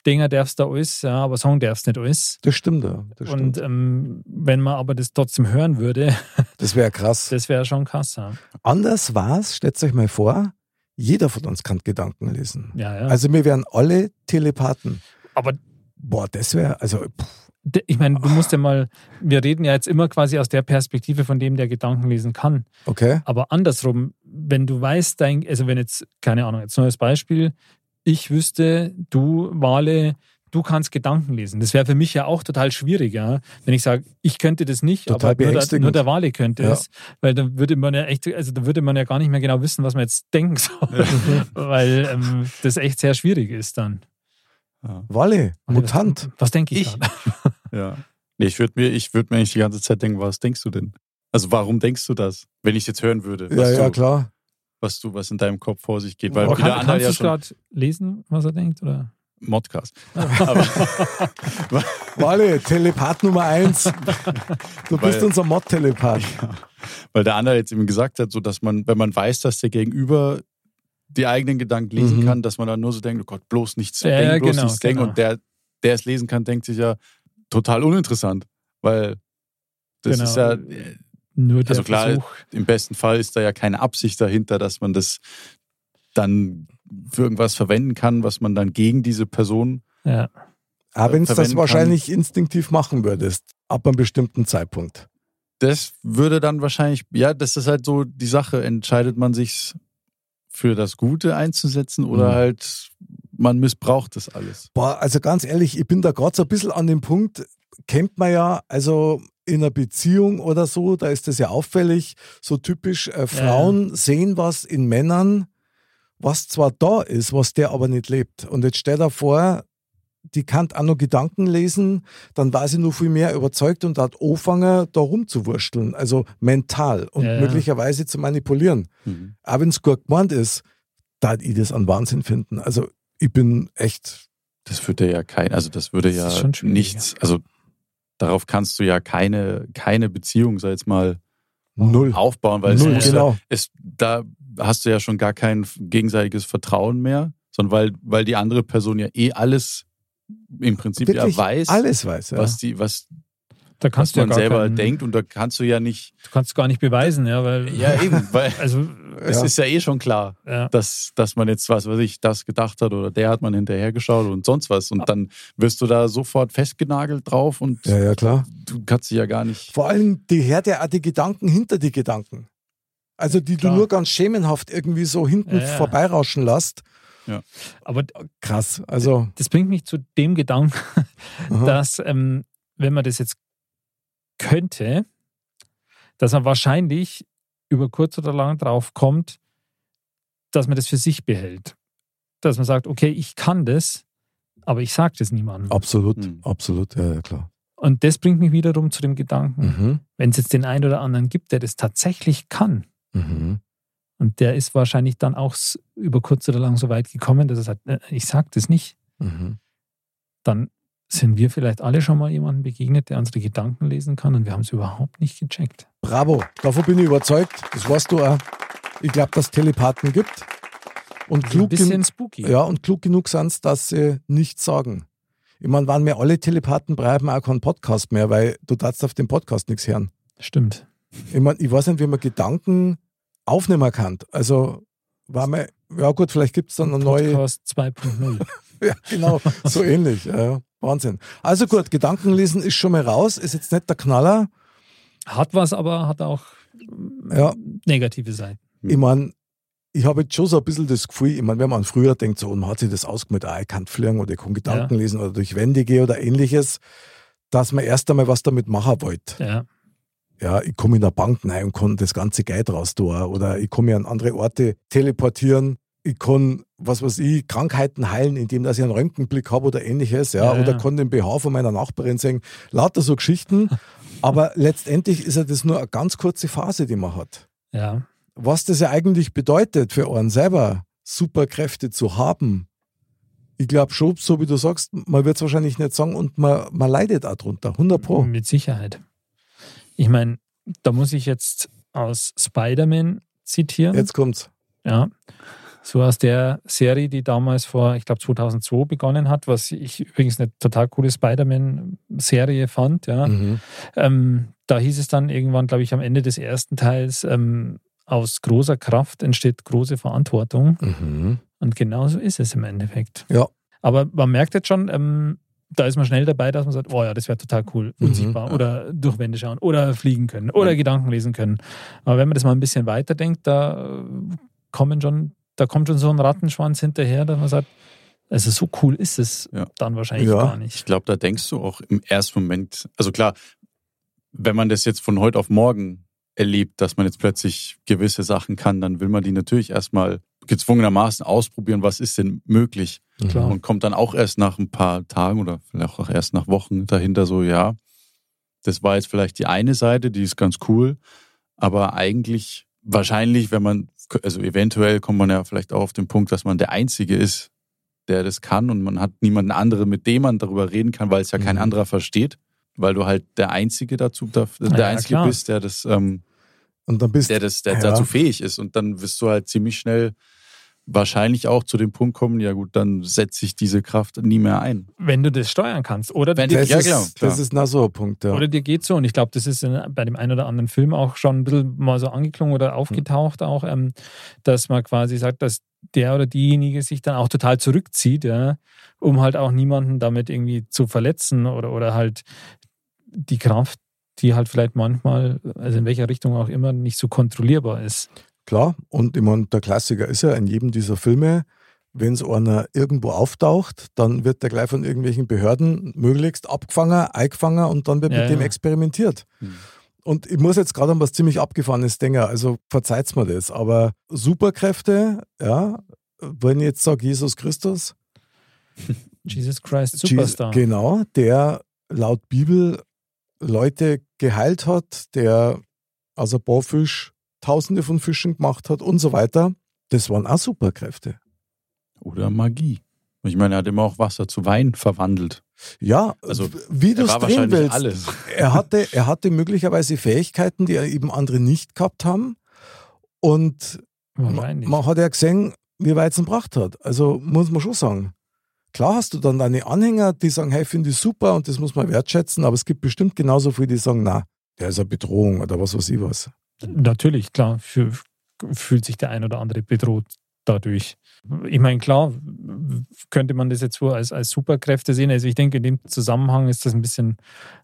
Dinger darfst du alles, ja, aber sagen darfst nicht alles. Das stimmt, ja. Das, Und stimmt. ähm, wenn man aber das trotzdem hören würde, *laughs* das wäre krass. das wäre schon krass. Ja, Anders war's, stellt euch mal vor, jeder von uns kann Gedanken lesen. ja. ja. Also wir wären alle Telepathen. aber Boah, das wäre, also pff, Ich meine, du musst ja mal, wir reden ja jetzt immer quasi aus der Perspektive von dem, der Gedanken lesen kann. okay. Aber andersrum, wenn du weißt, dein, also wenn jetzt, keine Ahnung, jetzt neues Beispiel, ich wüsste, du, Wale, du kannst Gedanken lesen. Das wäre für mich ja auch total schwierig, ja. Wenn ich sage, ich könnte das nicht, Total aber nur der, nur der Wale könnte Ja. es. Weil dann würde man ja echt, also da würde man ja gar nicht mehr genau wissen, was man jetzt denken soll. *laughs* weil ähm, das echt sehr schwierig ist dann. Walle, Mutant. Was, was denke ich? Ich? *laughs* Ja. Nee, ich würde mir, ich würd mir eigentlich die ganze Zeit denken, was denkst du denn? Also warum denkst du das? Wenn ich es jetzt hören würde, Ja, was, ja, du, klar. was du, was in deinem Kopf vor sich geht. Weil Aber Kann, andere kannst du ja schon gerade lesen, was er denkt? Oder? Modcast. *laughs* Walle, Telepath Nummer eins. Du bist Weil- unser Mod-Telepath. weil der andere jetzt eben gesagt hat, so dass man, wenn man weiß, dass der Gegenüber die eigenen Gedanken lesen Mhm. kann, dass man dann nur so denkt, oh Gott, bloß nichts Ja, denken, bloß genau, nichts denken. genau. Und der, der es lesen kann, denkt sich ja total uninteressant. Weil das Genau. ist ja, Nur der Also klar, Versuch. im besten Fall ist da ja keine Absicht dahinter, dass man das dann für irgendwas verwenden kann, was man dann gegen diese Person. Ja. Aber wenn du das wahrscheinlich instinktiv machen würdest, ab einem bestimmten Zeitpunkt. Das würde dann wahrscheinlich, ja, das ist halt so die Sache. Entscheidet man sich für das Gute einzusetzen oder Mhm. halt man missbraucht das alles? Boah, also ganz ehrlich, ich bin da gerade so ein bisschen an dem Punkt, kennt man ja, also in einer Beziehung oder so, da ist das ja auffällig, so typisch, äh, Frauen sehen was in Männern, was zwar da ist, was der aber nicht lebt. Und jetzt stell dir vor, die kann auch noch Gedanken lesen, dann war sie nur viel mehr überzeugt und hat angefangen, da rumzuwursteln, also mental und Ja, ja. möglicherweise zu manipulieren. Mhm. Auch wenn es gut gemeint ist, da ich das an Wahnsinn finden. Also ich bin echt, Das würde ja kein, also das würde Das ja nichts, also darauf kannst du ja keine, keine Beziehung, sag jetzt mal, null. aufbauen, weil null, es, genau. es, da hast du ja schon gar kein gegenseitiges Vertrauen mehr, sondern weil, weil die andere Person ja eh alles im Prinzip Wirklich ja weiß, alles weiß. Ja. was die, was, Da was kannst du ja man gar selber keinen, denkt und da kannst du ja nicht, Du kannst gar nicht beweisen, ja, weil. ja *laughs* eben, weil Also, es Ja. ist ja eh schon klar, ja. dass, dass man jetzt, was weiß ich, das gedacht hat oder der hat man hinterhergeschaut und sonst was und dann wirst du da sofort festgenagelt drauf und ja, ja, klar. du kannst dich ja gar nicht, Vor allem, die ja auch die Gedanken hinter die Gedanken. Also die Klar. du nur ganz schemenhaft irgendwie so hinten Ja, ja. vorbeirauschen lässt. Aber Krass. Also, das bringt mich zu dem Gedanken, aha. dass, ähm, wenn man das jetzt könnte, dass man wahrscheinlich über kurz oder lang drauf kommt, dass man das für sich behält. Dass man sagt, okay, ich kann das, aber ich sage das niemandem. absolut, Hm. absolut, ja, ja, klar. Und das bringt mich wiederum zu dem Gedanken, Mhm. wenn es jetzt den einen oder anderen gibt, der das tatsächlich kann, Mhm. Und der ist wahrscheinlich dann auch über kurz oder lang so weit gekommen, dass er sagt, äh, ich sage das nicht, Mhm. dann sind wir vielleicht alle schon mal jemandem begegnet, der unsere Gedanken lesen kann und wir haben es überhaupt nicht gecheckt. Bravo, davon bin ich überzeugt. Das weißt du auch. Ich glaube, dass es Telepathen gibt. Und ein klug, gen spooky. ja, und klug genug sind dass sie nichts sagen. Ich meine, waren wir alle Telepathen, brauchen wir auch keinen Podcast mehr, weil du darfst auf dem Podcast nichts hören. Stimmt. Ich meine, ich weiß nicht, wie man Gedanken aufnehmen kann. Also war mir, ja gut, vielleicht gibt es dann eine neue. Podcast 2.0. *laughs* Ja, genau, so *laughs* ähnlich. Ja, ja. Wahnsinn. Also gut, Gedankenlesen ist schon mal raus, ist jetzt nicht der Knaller. Hat was, aber hat auch Ja. negative Seiten. Ich meine, ich habe jetzt schon so ein bisschen das Gefühl, ich meine, wenn man früher denkt, so, und man hat sich das ausgemacht, ah, ich kann fliegen oder ich kann Gedanken Ja. lesen oder durch Wände gehen oder ähnliches, dass man erst einmal was damit machen wollte. Ja. Ja, ich komme in eine Bank rein und kann das ganze Geld raus tun oder ich kann mich an andere Orte teleportieren. Ich kann, was weiß ich, Krankheiten heilen, indem dass ich einen Röntgenblick habe oder ähnliches, ja, Ja, oder ja. kann den BH von meiner Nachbarin sehen. Lauter so Geschichten. *laughs* Aber letztendlich ist ja das nur eine ganz kurze Phase, die man hat Ja. was das ja eigentlich bedeutet für einen selber, Superkräfte zu haben. Ich glaube schon, so wie du sagst, man wird es wahrscheinlich nicht sagen und man, man leidet auch drunter. 100 Pro. Mit Sicherheit. Ich meine, da muss ich jetzt aus Spider-Man zitieren. Jetzt kommt's. Ja. So aus der Serie, die damals vor, ich glaube, 2002 begonnen hat, was ich übrigens eine total coole Spider-Man-Serie fand. Ja. Mhm. Ähm, da hieß es dann irgendwann, glaube ich, am Ende des ersten Teils, ähm, aus großer Kraft entsteht große Verantwortung. Mhm. Und genau so ist es im Endeffekt. Ja. Aber man merkt jetzt schon, ähm, da ist man schnell dabei, dass man sagt, oh ja, das wäre total cool, Mhm, unsichtbar ja. oder durch Wände schauen oder fliegen können oder Ja. Gedanken lesen können. Aber wenn man das mal ein bisschen weiterdenkt, da kommen schon, da kommt schon so ein Rattenschwanz hinterher, dass man sagt, also so cool ist es Ja. dann wahrscheinlich Ja. gar Ich nicht. glaube, da denkst du auch im ersten Moment, also klar, wenn man das jetzt von heute auf morgen erlebt, dass man jetzt plötzlich gewisse Sachen kann, dann will man die natürlich erstmal gezwungenermaßen ausprobieren, was ist denn möglich. Klar. Und kommt dann auch erst nach ein paar Tagen oder vielleicht auch erst nach Wochen dahinter so, ja, das war jetzt vielleicht die eine Seite, die ist ganz cool, aber eigentlich wahrscheinlich, wenn man, also eventuell kommt man ja vielleicht auch auf den Punkt, dass man der Einzige ist, der das kann und man hat niemanden anderen, mit dem man darüber reden kann, weil es ja kein Mhm. anderer versteht, weil du halt der Einzige dazu, der ja, Einzige klar. bist, der das, ähm, Und dann bist der das, der Ja. dazu fähig ist und dann wirst du halt ziemlich schnell wahrscheinlich auch zu dem Punkt kommen, ja gut, dann setze ich diese Kraft nie mehr ein. Wenn du das steuern kannst. Oder, Wenn- dir, das, Ja, ist, klar, klar. das ist noch so ein Punkt. Ja. oder dir geht so. Und ich glaube, das ist in, bei dem einen oder anderen Film auch schon ein bisschen mal so angeklungen oder aufgetaucht auch, ähm, dass man quasi sagt, dass der oder diejenige sich dann auch total zurückzieht, ja, um halt auch niemanden damit irgendwie zu verletzen oder, oder halt die Kraft, die halt vielleicht manchmal, also in welcher Richtung auch immer, nicht so kontrollierbar ist. Klar, und ich meine, der Klassiker ist ja in jedem dieser Filme, wenn es einer irgendwo auftaucht, dann wird der gleich von irgendwelchen Behörden möglichst abgefangen, eingefangen und dann wird Ja, mit dem ja. experimentiert. Hm. Und ich muss jetzt gerade an was ziemlich Abgefahrenes denken, also verzeiht's mir das, aber Superkräfte, ja, wenn ich jetzt sage Jesus Christus, *laughs* Jesus Christ Jesus- Superstar. Genau, der laut Bibel Leute geheilt hat, der aus ein paar Fisch Tausende von Fischen gemacht hat und so weiter. Das waren auch Superkräfte. Oder Magie. Ich meine, er hat immer auch Wasser zu Wein verwandelt. Ja, Also, wie du Er es drehen wahrscheinlich willst. alles. Er hatte, *laughs* er hatte möglicherweise Fähigkeiten, die eben andere nicht gehabt haben. Und man hat ja gesehen, wie weit es ihn gebracht hat. Also muss man schon sagen. Klar hast du dann deine Anhänger, die sagen, hey, finde ich super und das muss man wertschätzen, aber es gibt bestimmt genauso viele, die sagen, na, der ist eine Bedrohung oder was weiß ich was. Natürlich, klar, für, fühlt sich der ein oder andere bedroht dadurch. Ich meine, klar, könnte man das jetzt so als, als Superkräfte sehen. Also ich denke, in dem Zusammenhang ist das ein bisschen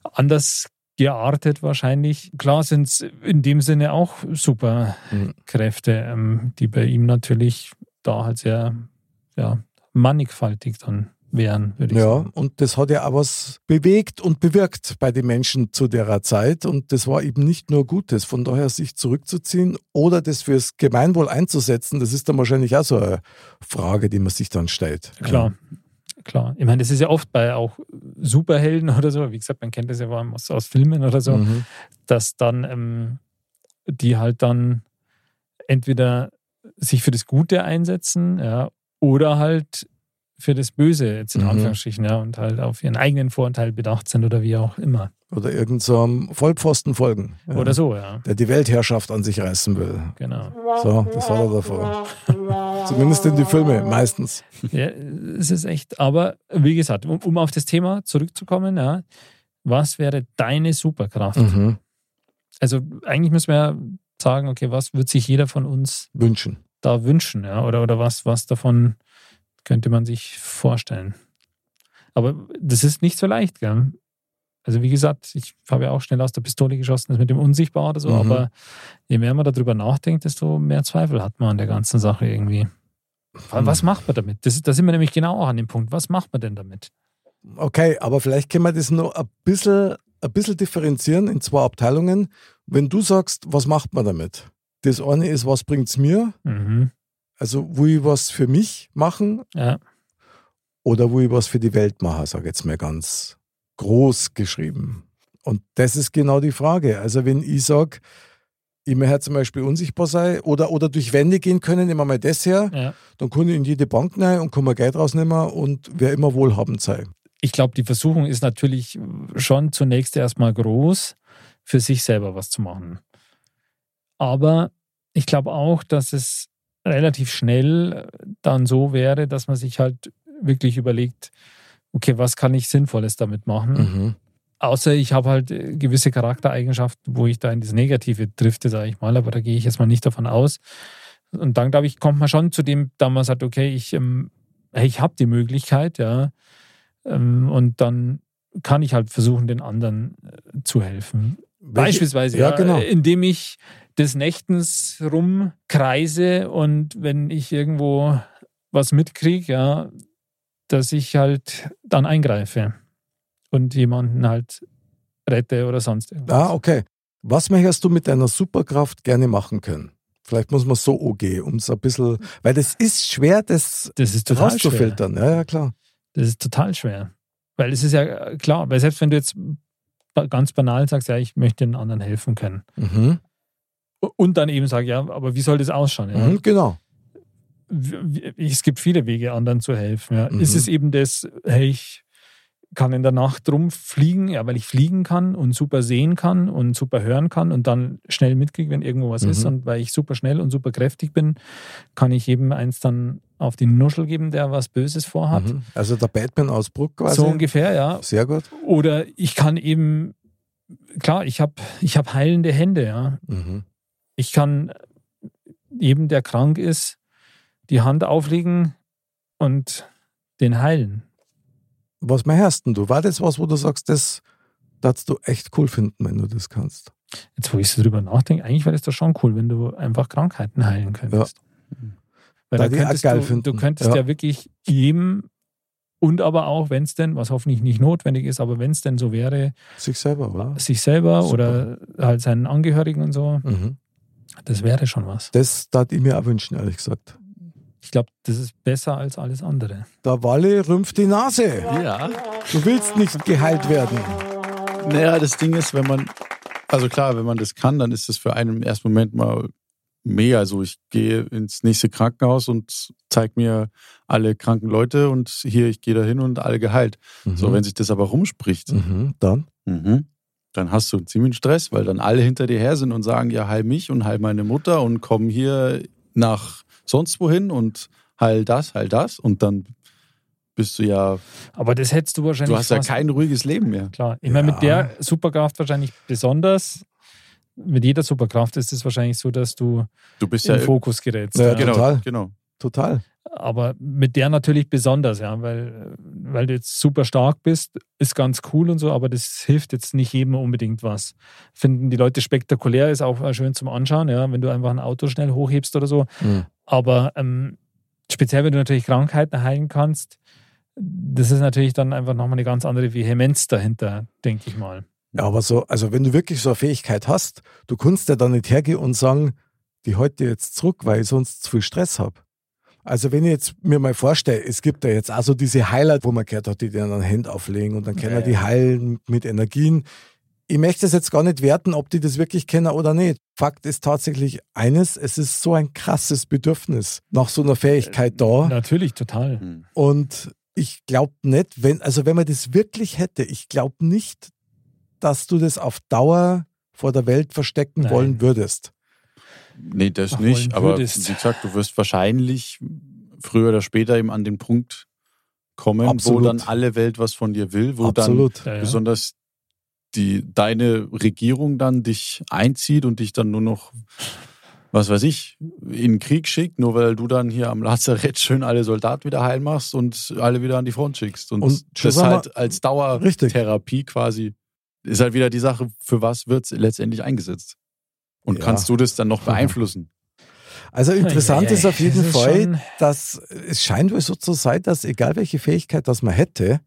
anders geartet wahrscheinlich. Klar sind es in dem Sinne auch Superkräfte, ähm, die bei ihm natürlich da halt sehr ja, mannigfaltig dann wären, würde ich Ja, sagen. und das hat ja auch was bewegt und bewirkt bei den Menschen zu der Zeit. Und das war eben nicht nur Gutes. Von daher sich zurückzuziehen oder das fürs Gemeinwohl einzusetzen, das ist dann wahrscheinlich auch so eine Frage, die man sich dann stellt. Klar, klar. Ich meine, das ist ja oft bei auch Superhelden *laughs* oder so, wie gesagt, man kennt das ja aus, aus Filmen oder so, Mhm. dass dann ähm, die halt dann entweder sich für das Gute einsetzen, ja, oder halt für das Böse, jetzt in Mhm. Anführungsstrichen, ja, und halt auf ihren eigenen Vorteil bedacht sind oder wie auch immer. Oder irgend so Vollpfosten folgen. Ja. Oder so, ja. Der die Weltherrschaft an sich reißen will. Genau. So, das hat er davor. Zumindest in die Filme, meistens. Ja, es ist echt, aber wie gesagt, um, um auf das Thema zurückzukommen, ja, was wäre deine Superkraft? Mhm. Also eigentlich müssen wir ja sagen, okay, was wird sich jeder von uns Wünschen. da wünschen, ja? Oder, oder was, was davon könnte man sich vorstellen? Aber das ist nicht so leicht, gell? Also wie gesagt, ich habe ja auch schnell aus der Pistole geschossen, das mit dem Unsichtbar oder so, Mhm. aber je mehr man darüber nachdenkt, desto mehr Zweifel hat man an der ganzen Sache irgendwie. Hm. Was macht man damit? Das, da sind wir nämlich genau auch an dem Punkt. Was macht man denn damit? Okay, aber vielleicht können wir das noch ein bisschen, ein bisschen differenzieren in zwei Abteilungen. Wenn du sagst, was macht man damit? Das eine ist, was bringt es mir? Mhm. Also, wo ich was für mich machen Ja, oder wo ich was für die Welt mache, sage jetzt mal ganz groß geschrieben. Und das ist genau die Frage. Also, wenn ich sage, ich möchte zum Beispiel unsichtbar sein oder, oder durch Wände gehen können, nehmen wir mal das her, ja. dann kann ich in jede Bank rein und kann mir Geld rausnehmen und wer immer wohlhabend sein. ich glaube, die Versuchung ist natürlich schon zunächst erstmal groß, für sich selber was zu machen. Aber ich glaube auch, dass es relativ schnell dann so wäre, dass man sich halt wirklich überlegt, okay, was kann ich Sinnvolles damit machen? Mhm. Außer ich habe halt äh, gewisse Charaktereigenschaften, wo ich da in das Negative drifte, sage ich mal, aber da gehe ich jetzt mal nicht davon aus. Und dann, glaube ich, kommt man schon zu dem, da man sagt, okay, ich, ähm, ich habe die Möglichkeit, ja, ähm, und dann kann ich halt versuchen, den anderen äh, zu helfen. Welche- Beispielsweise, ja, ja, genau. äh, indem ich des Nächtens rumkreise und wenn ich irgendwo was mitkriege, ja, dass ich halt dann eingreife und jemanden halt rette oder sonst irgendwas. Ah, okay. Was möchtest du mit deiner Superkraft gerne machen können? Vielleicht muss man so umgehen, um es ein bisschen, weil das ist schwer, das Das ist total schwer. rauszufiltern. Ja, ja, klar. Das ist total schwer. Weil es ist ja äh, klar, weil selbst wenn du jetzt ganz banal sagst, ja, ich möchte den anderen helfen können. Mhm. Und dann eben sag, ja, aber wie soll das ausschauen? Ja? Mhm, genau. Es gibt viele Wege, anderen zu helfen. Ja. Mhm. Ist es eben das, hey, ich kann in der Nacht rumfliegen, ja, weil ich fliegen kann und super sehen kann und super hören kann und dann schnell mitkriege, wenn irgendwo was Mhm. ist. Und weil ich super schnell und super kräftig bin, kann ich jedem eins dann auf die Nuschel geben, der was Böses vorhat. Mhm. Also der Batman aus Bruck quasi. So ungefähr, ja. Sehr gut. Oder ich kann eben, klar, ich habe ich hab heilende Hände, ja. Mhm. Ich kann jedem, der krank ist, die Hand auflegen und den heilen. Was denn du? War das was, wo du sagst, das darfst du echt cool finden, wenn du das kannst? Jetzt, wo ich so drüber nachdenke, eigentlich wäre das doch schon cool, wenn du einfach Krankheiten heilen könntest. Weil Da da könntest geil du, finden. du könntest Ja. ja, wirklich jedem und aber auch, wenn es denn, was hoffentlich nicht notwendig ist, aber wenn es denn so wäre, Sich selber, oder? sich selber Super. oder halt seinen Angehörigen und so, Mhm. Das wäre schon was. Das darf ich mir auch wünschen, ehrlich gesagt. Ich glaube, das ist besser als alles andere. Der Walle rümpft die Nase. Ja. Du willst nicht geheilt werden. Naja, das Ding ist, wenn man, also klar, wenn man das kann, dann ist das für einen im ersten Moment mal mega. Also ich gehe ins nächste Krankenhaus und zeige mir alle kranken Leute und hier, ich gehe da hin und alle geheilt. So, wenn sich das aber rumspricht, Mhm, dann? Mhm. Dann hast du einen ziemlichen Stress, weil dann alle hinter dir her sind und sagen, ja, heil mich und heil meine Mutter und komm hier nach sonst wohin und heil das, heil das. Und dann bist du ja, Aber das hättest du wahrscheinlich du hast ja kein ruhiges Leben mehr. Klar. Ich meine, mit Ja. der Superkraft wahrscheinlich besonders. Mit jeder Superkraft ist es wahrscheinlich so, dass du Du bist in ja, Fokus gerätst. Ja, ja. genau, Total. genau. Total. Aber mit der natürlich besonders, ja, weil, weil du jetzt super stark bist, ist ganz cool und so, aber das hilft jetzt nicht jedem unbedingt was. Finden die Leute spektakulär, ist auch schön zum Anschauen, ja, wenn du einfach ein Auto schnell hochhebst oder so. Mhm. Aber ähm, speziell, wenn du natürlich Krankheiten heilen kannst, das ist natürlich dann einfach nochmal eine ganz andere Vehemenz dahinter, denke ich mal. Ja, aber so, also wenn du wirklich so eine Fähigkeit hast, du kannst ja dann nicht hergehen und sagen, die heute jetzt zurück, weil ich sonst zu viel Stress habe. Also wenn ich jetzt mir mal vorstelle, es gibt ja jetzt also diese Heiler, wo man gehört hat, die dann Hände auflegen und dann können Ja, die heilen mit Energien. Ich möchte es jetzt gar nicht werten, ob die das wirklich kennen oder nicht. Fakt ist tatsächlich eines, es ist so ein krasses Bedürfnis nach so einer Fähigkeit da. Natürlich, total. Mhm. Und ich glaube nicht, wenn, also wenn man das wirklich hätte, ich glaube nicht, dass du das auf Dauer vor der Welt verstecken Nein. wollen würdest. Nee, das nicht. Aber würdest. wie gesagt, du wirst wahrscheinlich früher oder später eben an den Punkt kommen, Absolut. wo dann alle Welt was von dir will, wo dann Absolut. Ja, ja. besonders die, deine Regierung dann dich einzieht und dich dann nur noch, was weiß ich, in den Krieg schickt, nur weil du dann hier am Lazarett schön alle Soldaten wieder heil machst und alle wieder an die Front schickst. Und, Und das wir- halt als Richtig. Dauertherapie quasi ist halt wieder die Sache, für was wird es letztendlich eingesetzt? Und Ja. kannst du das dann noch beeinflussen? Also interessant Ja, ja, ist auf jeden das Fall, dass es scheint wohl so zu sein, dass egal welche Fähigkeit das man hätte,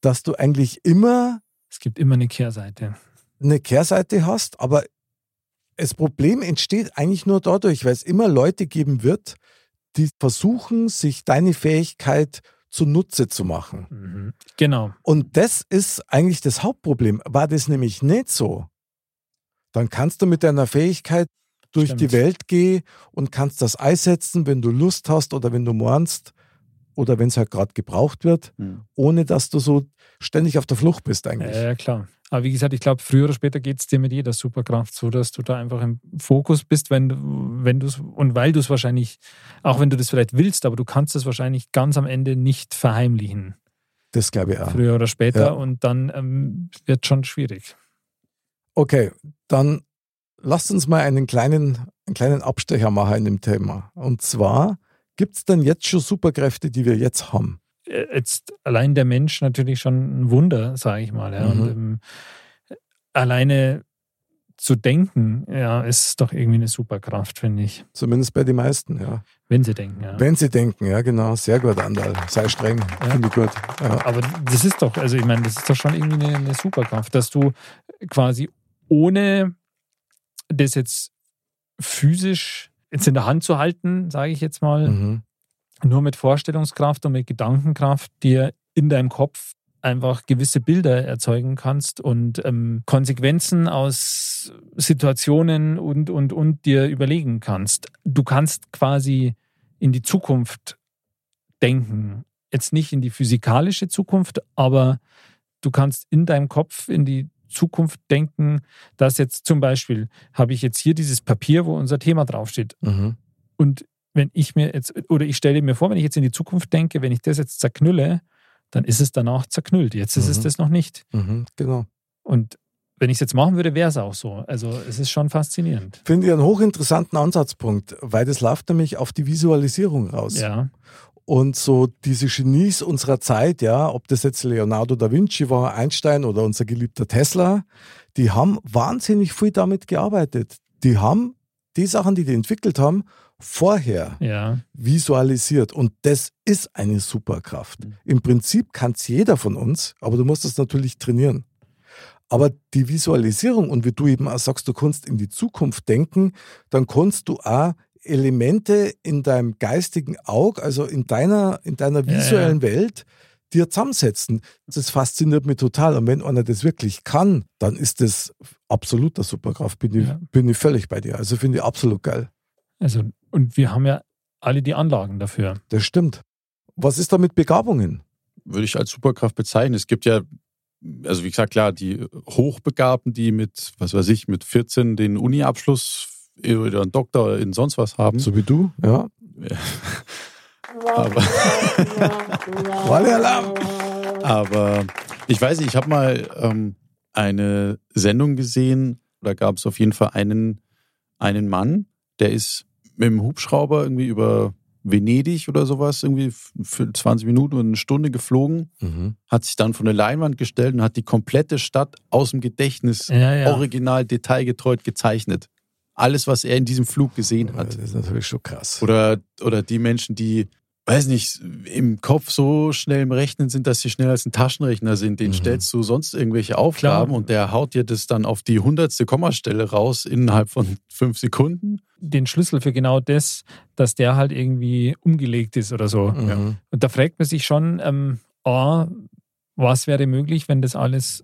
dass du eigentlich immer Es gibt immer eine Kehrseite. eine Kehrseite hast, aber das Problem entsteht eigentlich nur dadurch, weil es immer Leute geben wird, die versuchen, sich deine Fähigkeit zunutze zu machen. Mhm. Genau. Und das ist eigentlich das Hauptproblem. War das nämlich nicht so, dann kannst du mit deiner Fähigkeit durch Stimmt. die Welt gehen und kannst das einsetzen, wenn du Lust hast oder wenn du meinst oder wenn es halt gerade gebraucht wird, Hm. ohne dass du so ständig auf der Flucht bist eigentlich. Ja, ja, klar. Aber wie gesagt, ich glaube, früher oder später geht es dir mit jeder Superkraft so, dass du da einfach im Fokus bist, wenn du, wenn du es, und weil du es wahrscheinlich, auch wenn du das vielleicht willst, aber du kannst es wahrscheinlich ganz am Ende nicht verheimlichen. Das glaube ich auch. Früher oder später. Ja. Und dann ähm, wird schon schwierig. Okay, dann lasst uns mal einen kleinen, einen kleinen Abstecher machen in dem Thema. Und zwar, gibt es denn jetzt schon Superkräfte, die wir jetzt haben? Äh, Jetzt allein der Mensch natürlich schon ein Wunder, sage ich mal. Ja. Mhm. Und, ähm, alleine zu denken, ja, ist doch irgendwie eine Superkraft, finde ich. Zumindest bei den meisten, ja. Wenn sie denken, ja. Wenn sie denken, ja genau, sehr gut, Andal. Sei streng, finde ich gut. Ja. Aber das ist doch, also ich meine, das ist doch schon irgendwie eine, eine Superkraft, dass du quasi ohne das jetzt physisch jetzt in der Hand zu halten, sage ich jetzt mal, Mhm. nur mit Vorstellungskraft und mit Gedankenkraft dir in deinem Kopf einfach gewisse Bilder erzeugen kannst und ähm, Konsequenzen aus Situationen und, und, und dir überlegen kannst. Du kannst quasi in die Zukunft denken. Jetzt nicht in die physikalische Zukunft, aber du kannst in deinem Kopf in die Zukunft denken, dass jetzt zum Beispiel habe ich jetzt hier dieses Papier, wo unser Thema draufsteht. Mhm. Und wenn ich mir jetzt, oder ich stelle mir vor, wenn ich jetzt in die Zukunft denke, wenn ich das jetzt zerknülle, dann ist es danach zerknüllt. Jetzt ist es Mhm. das noch nicht. Mhm. Genau. Und wenn ich es jetzt machen würde, wäre es auch so. Also es ist schon faszinierend. Finde ich einen hochinteressanten Ansatzpunkt, weil das läuft nämlich auf die Visualisierung raus. Ja. Und so diese Genies unserer Zeit, ja, ob das jetzt Leonardo da Vinci war, Einstein oder unser geliebter Tesla, die haben wahnsinnig viel damit gearbeitet. Die haben die Sachen, die die entwickelt haben, vorher Ja. visualisiert. Und das ist eine Superkraft. Im Prinzip kann es jeder von uns, aber du musst es natürlich trainieren. Aber die Visualisierung und wie du eben auch sagst, du kannst in die Zukunft denken, dann kannst du auch Elemente in deinem geistigen Auge, also in deiner, in deiner visuellen ja, ja. Welt, dir zusammensetzen. Das fasziniert mich total. Und wenn einer das wirklich kann, dann ist das absoluter Superkraft. Bin ich, ja. bin ich völlig bei dir. Also finde ich absolut geil. Also, und wir haben ja alle die Anlagen dafür. Das stimmt. Was ist da mit Begabungen? Würde ich als Superkraft bezeichnen. Es gibt ja, also wie gesagt, klar, die Hochbegabten, die mit, was weiß ich, mit 14 den Uni-Abschluss oder einen Doktor in sonst was haben. So wie du, ja. Aber, *laughs* aber ich weiß nicht, ich habe mal ähm, eine Sendung gesehen, da gab es auf jeden Fall einen, einen Mann, der ist mit dem Hubschrauber irgendwie über Venedig oder sowas, irgendwie für 20 Minuten oder eine Stunde geflogen, mhm. hat sich dann von der Leinwand gestellt und hat die komplette Stadt aus dem Gedächtnis ja, ja. original detailgetreu gezeichnet. Alles, was er in diesem Flug gesehen hat. Das ist natürlich schon krass. Oder, oder die Menschen, die weiß nicht, im Kopf so schnell im Rechnen sind, dass sie schneller als ein Taschenrechner sind. Den mhm. stellst du sonst irgendwelche Aufgaben Klar. und der haut dir das dann auf die hundertste Kommastelle raus innerhalb von *laughs* fünf Sekunden. Den Schlüssel für genau das, dass der halt irgendwie umgelegt ist oder so. Mhm. Und da fragt man sich schon, ähm, A, was wäre möglich, wenn das alles,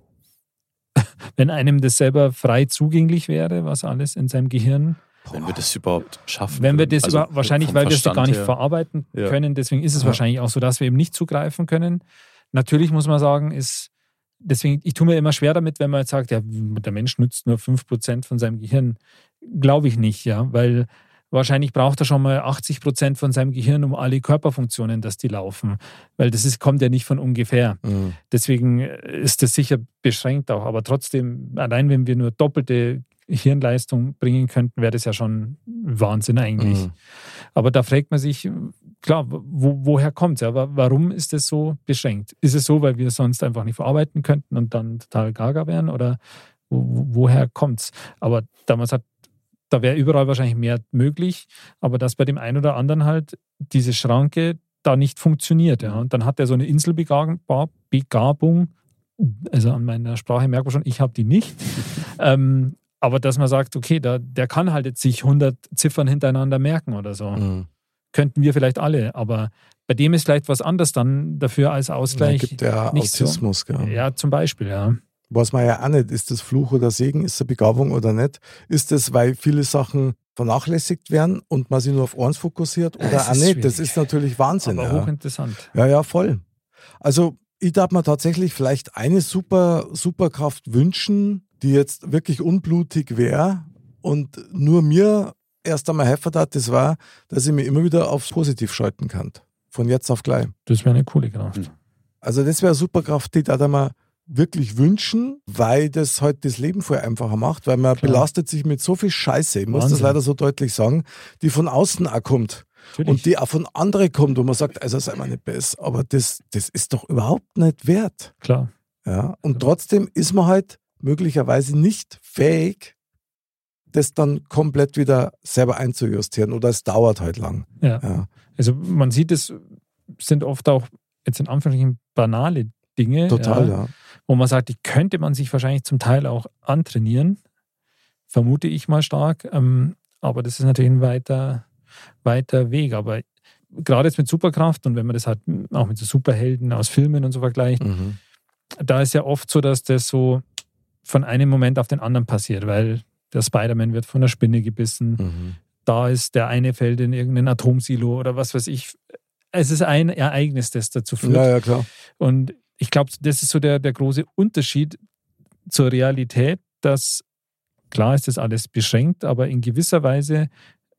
*laughs* wenn einem das selber frei zugänglich wäre, was alles in seinem Gehirn wenn wir das überhaupt schaffen. Wenn wir das also über, wahrscheinlich, weil wir es gar nicht her. verarbeiten ja. können, deswegen ist es ja. wahrscheinlich auch so, dass wir eben nicht zugreifen können. Natürlich muss man sagen, ist, deswegen, ich tue mir immer schwer damit, wenn man jetzt sagt, ja, der Mensch nutzt nur 5% von seinem Gehirn. Glaube ich nicht, ja, weil wahrscheinlich braucht er schon mal 80% von seinem Gehirn, um alle Körperfunktionen, dass die laufen. Weil das ist, kommt ja nicht von ungefähr. Mhm. Deswegen ist das sicher beschränkt auch. Aber trotzdem, allein wenn wir nur doppelte Hirnleistung bringen könnten, wäre das ja schon Wahnsinn eigentlich. Mhm. Aber da fragt man sich, klar, wo, woher kommt es? Ja? Warum ist das so beschränkt? Ist es so, weil wir sonst einfach nicht verarbeiten könnten und dann total gaga wären? Oder wo, woher kommt es? Aber damals hat, da wäre überall wahrscheinlich mehr möglich, aber dass bei dem einen oder anderen halt diese Schranke da nicht funktioniert. Ja? Und dann hat er so eine Inselbegabung, also an meiner Sprache merkt man schon, ich habe die nicht. *laughs* ähm, aber dass man sagt, okay, da, der kann halt jetzt sich 100 Ziffern hintereinander merken oder so. Mhm. Könnten wir vielleicht alle, aber bei dem ist vielleicht was anderes dann dafür als Ausgleich. Es gibt ja Autismus, so. gell? Ja, zum Beispiel, ja. Was man ja auch nicht, ist das Fluch oder Segen, ist das Begabung oder nicht? Ist das, weil viele Sachen vernachlässigt werden und man sich nur auf eins fokussiert oder das auch nicht? Schwierig. Das ist natürlich Wahnsinn. Aber ja. hochinteressant. Ja, ja, voll. Also ich darf mir tatsächlich vielleicht eine super Superkraft wünschen, die jetzt wirklich unblutig wäre und nur mir erst einmal helfen hat, das war, dass ich mich immer wieder aufs Positiv schalten kann. Von jetzt auf gleich. Das wäre eine coole Kraft. Also das wäre eine Superkraft, die da mal wirklich wünschen, weil das halt das Leben vorher einfacher macht, weil man Klar. belastet sich mit so viel Scheiße, ich muss Wahnsinn. das leider so deutlich sagen, die von außen auch kommt. Natürlich. Und die auch von anderen kommt, wo man sagt, also sei mal nicht besser, aber das, das ist doch überhaupt nicht wert. Klar. Ja, und trotzdem ist man halt möglicherweise nicht fähig, das dann komplett wieder selber einzujustieren oder es dauert halt lang. Ja. ja. Also man sieht, es sind oft auch jetzt in Anführungszeichen banale Dinge. Total, ja, ja. Wo man sagt, die könnte man sich wahrscheinlich zum Teil auch antrainieren. Vermute ich mal stark. Ähm, aber das ist natürlich ein weiter, weiter Weg. Aber gerade jetzt mit Superkraft und wenn man das halt auch mit so Superhelden aus Filmen und so vergleicht, mhm. da ist ja oft so, dass das so von einem Moment auf den anderen passiert, weil der Spider-Man wird von einer Spinne gebissen. Mhm. Da ist der eine fällt in irgendein Atomsilo oder was weiß ich. Es ist ein Ereignis, das dazu führt. Ja, ja, klar. Und ich glaube, das ist so der, der große Unterschied zur Realität, dass klar ist das alles beschränkt, aber in gewisser Weise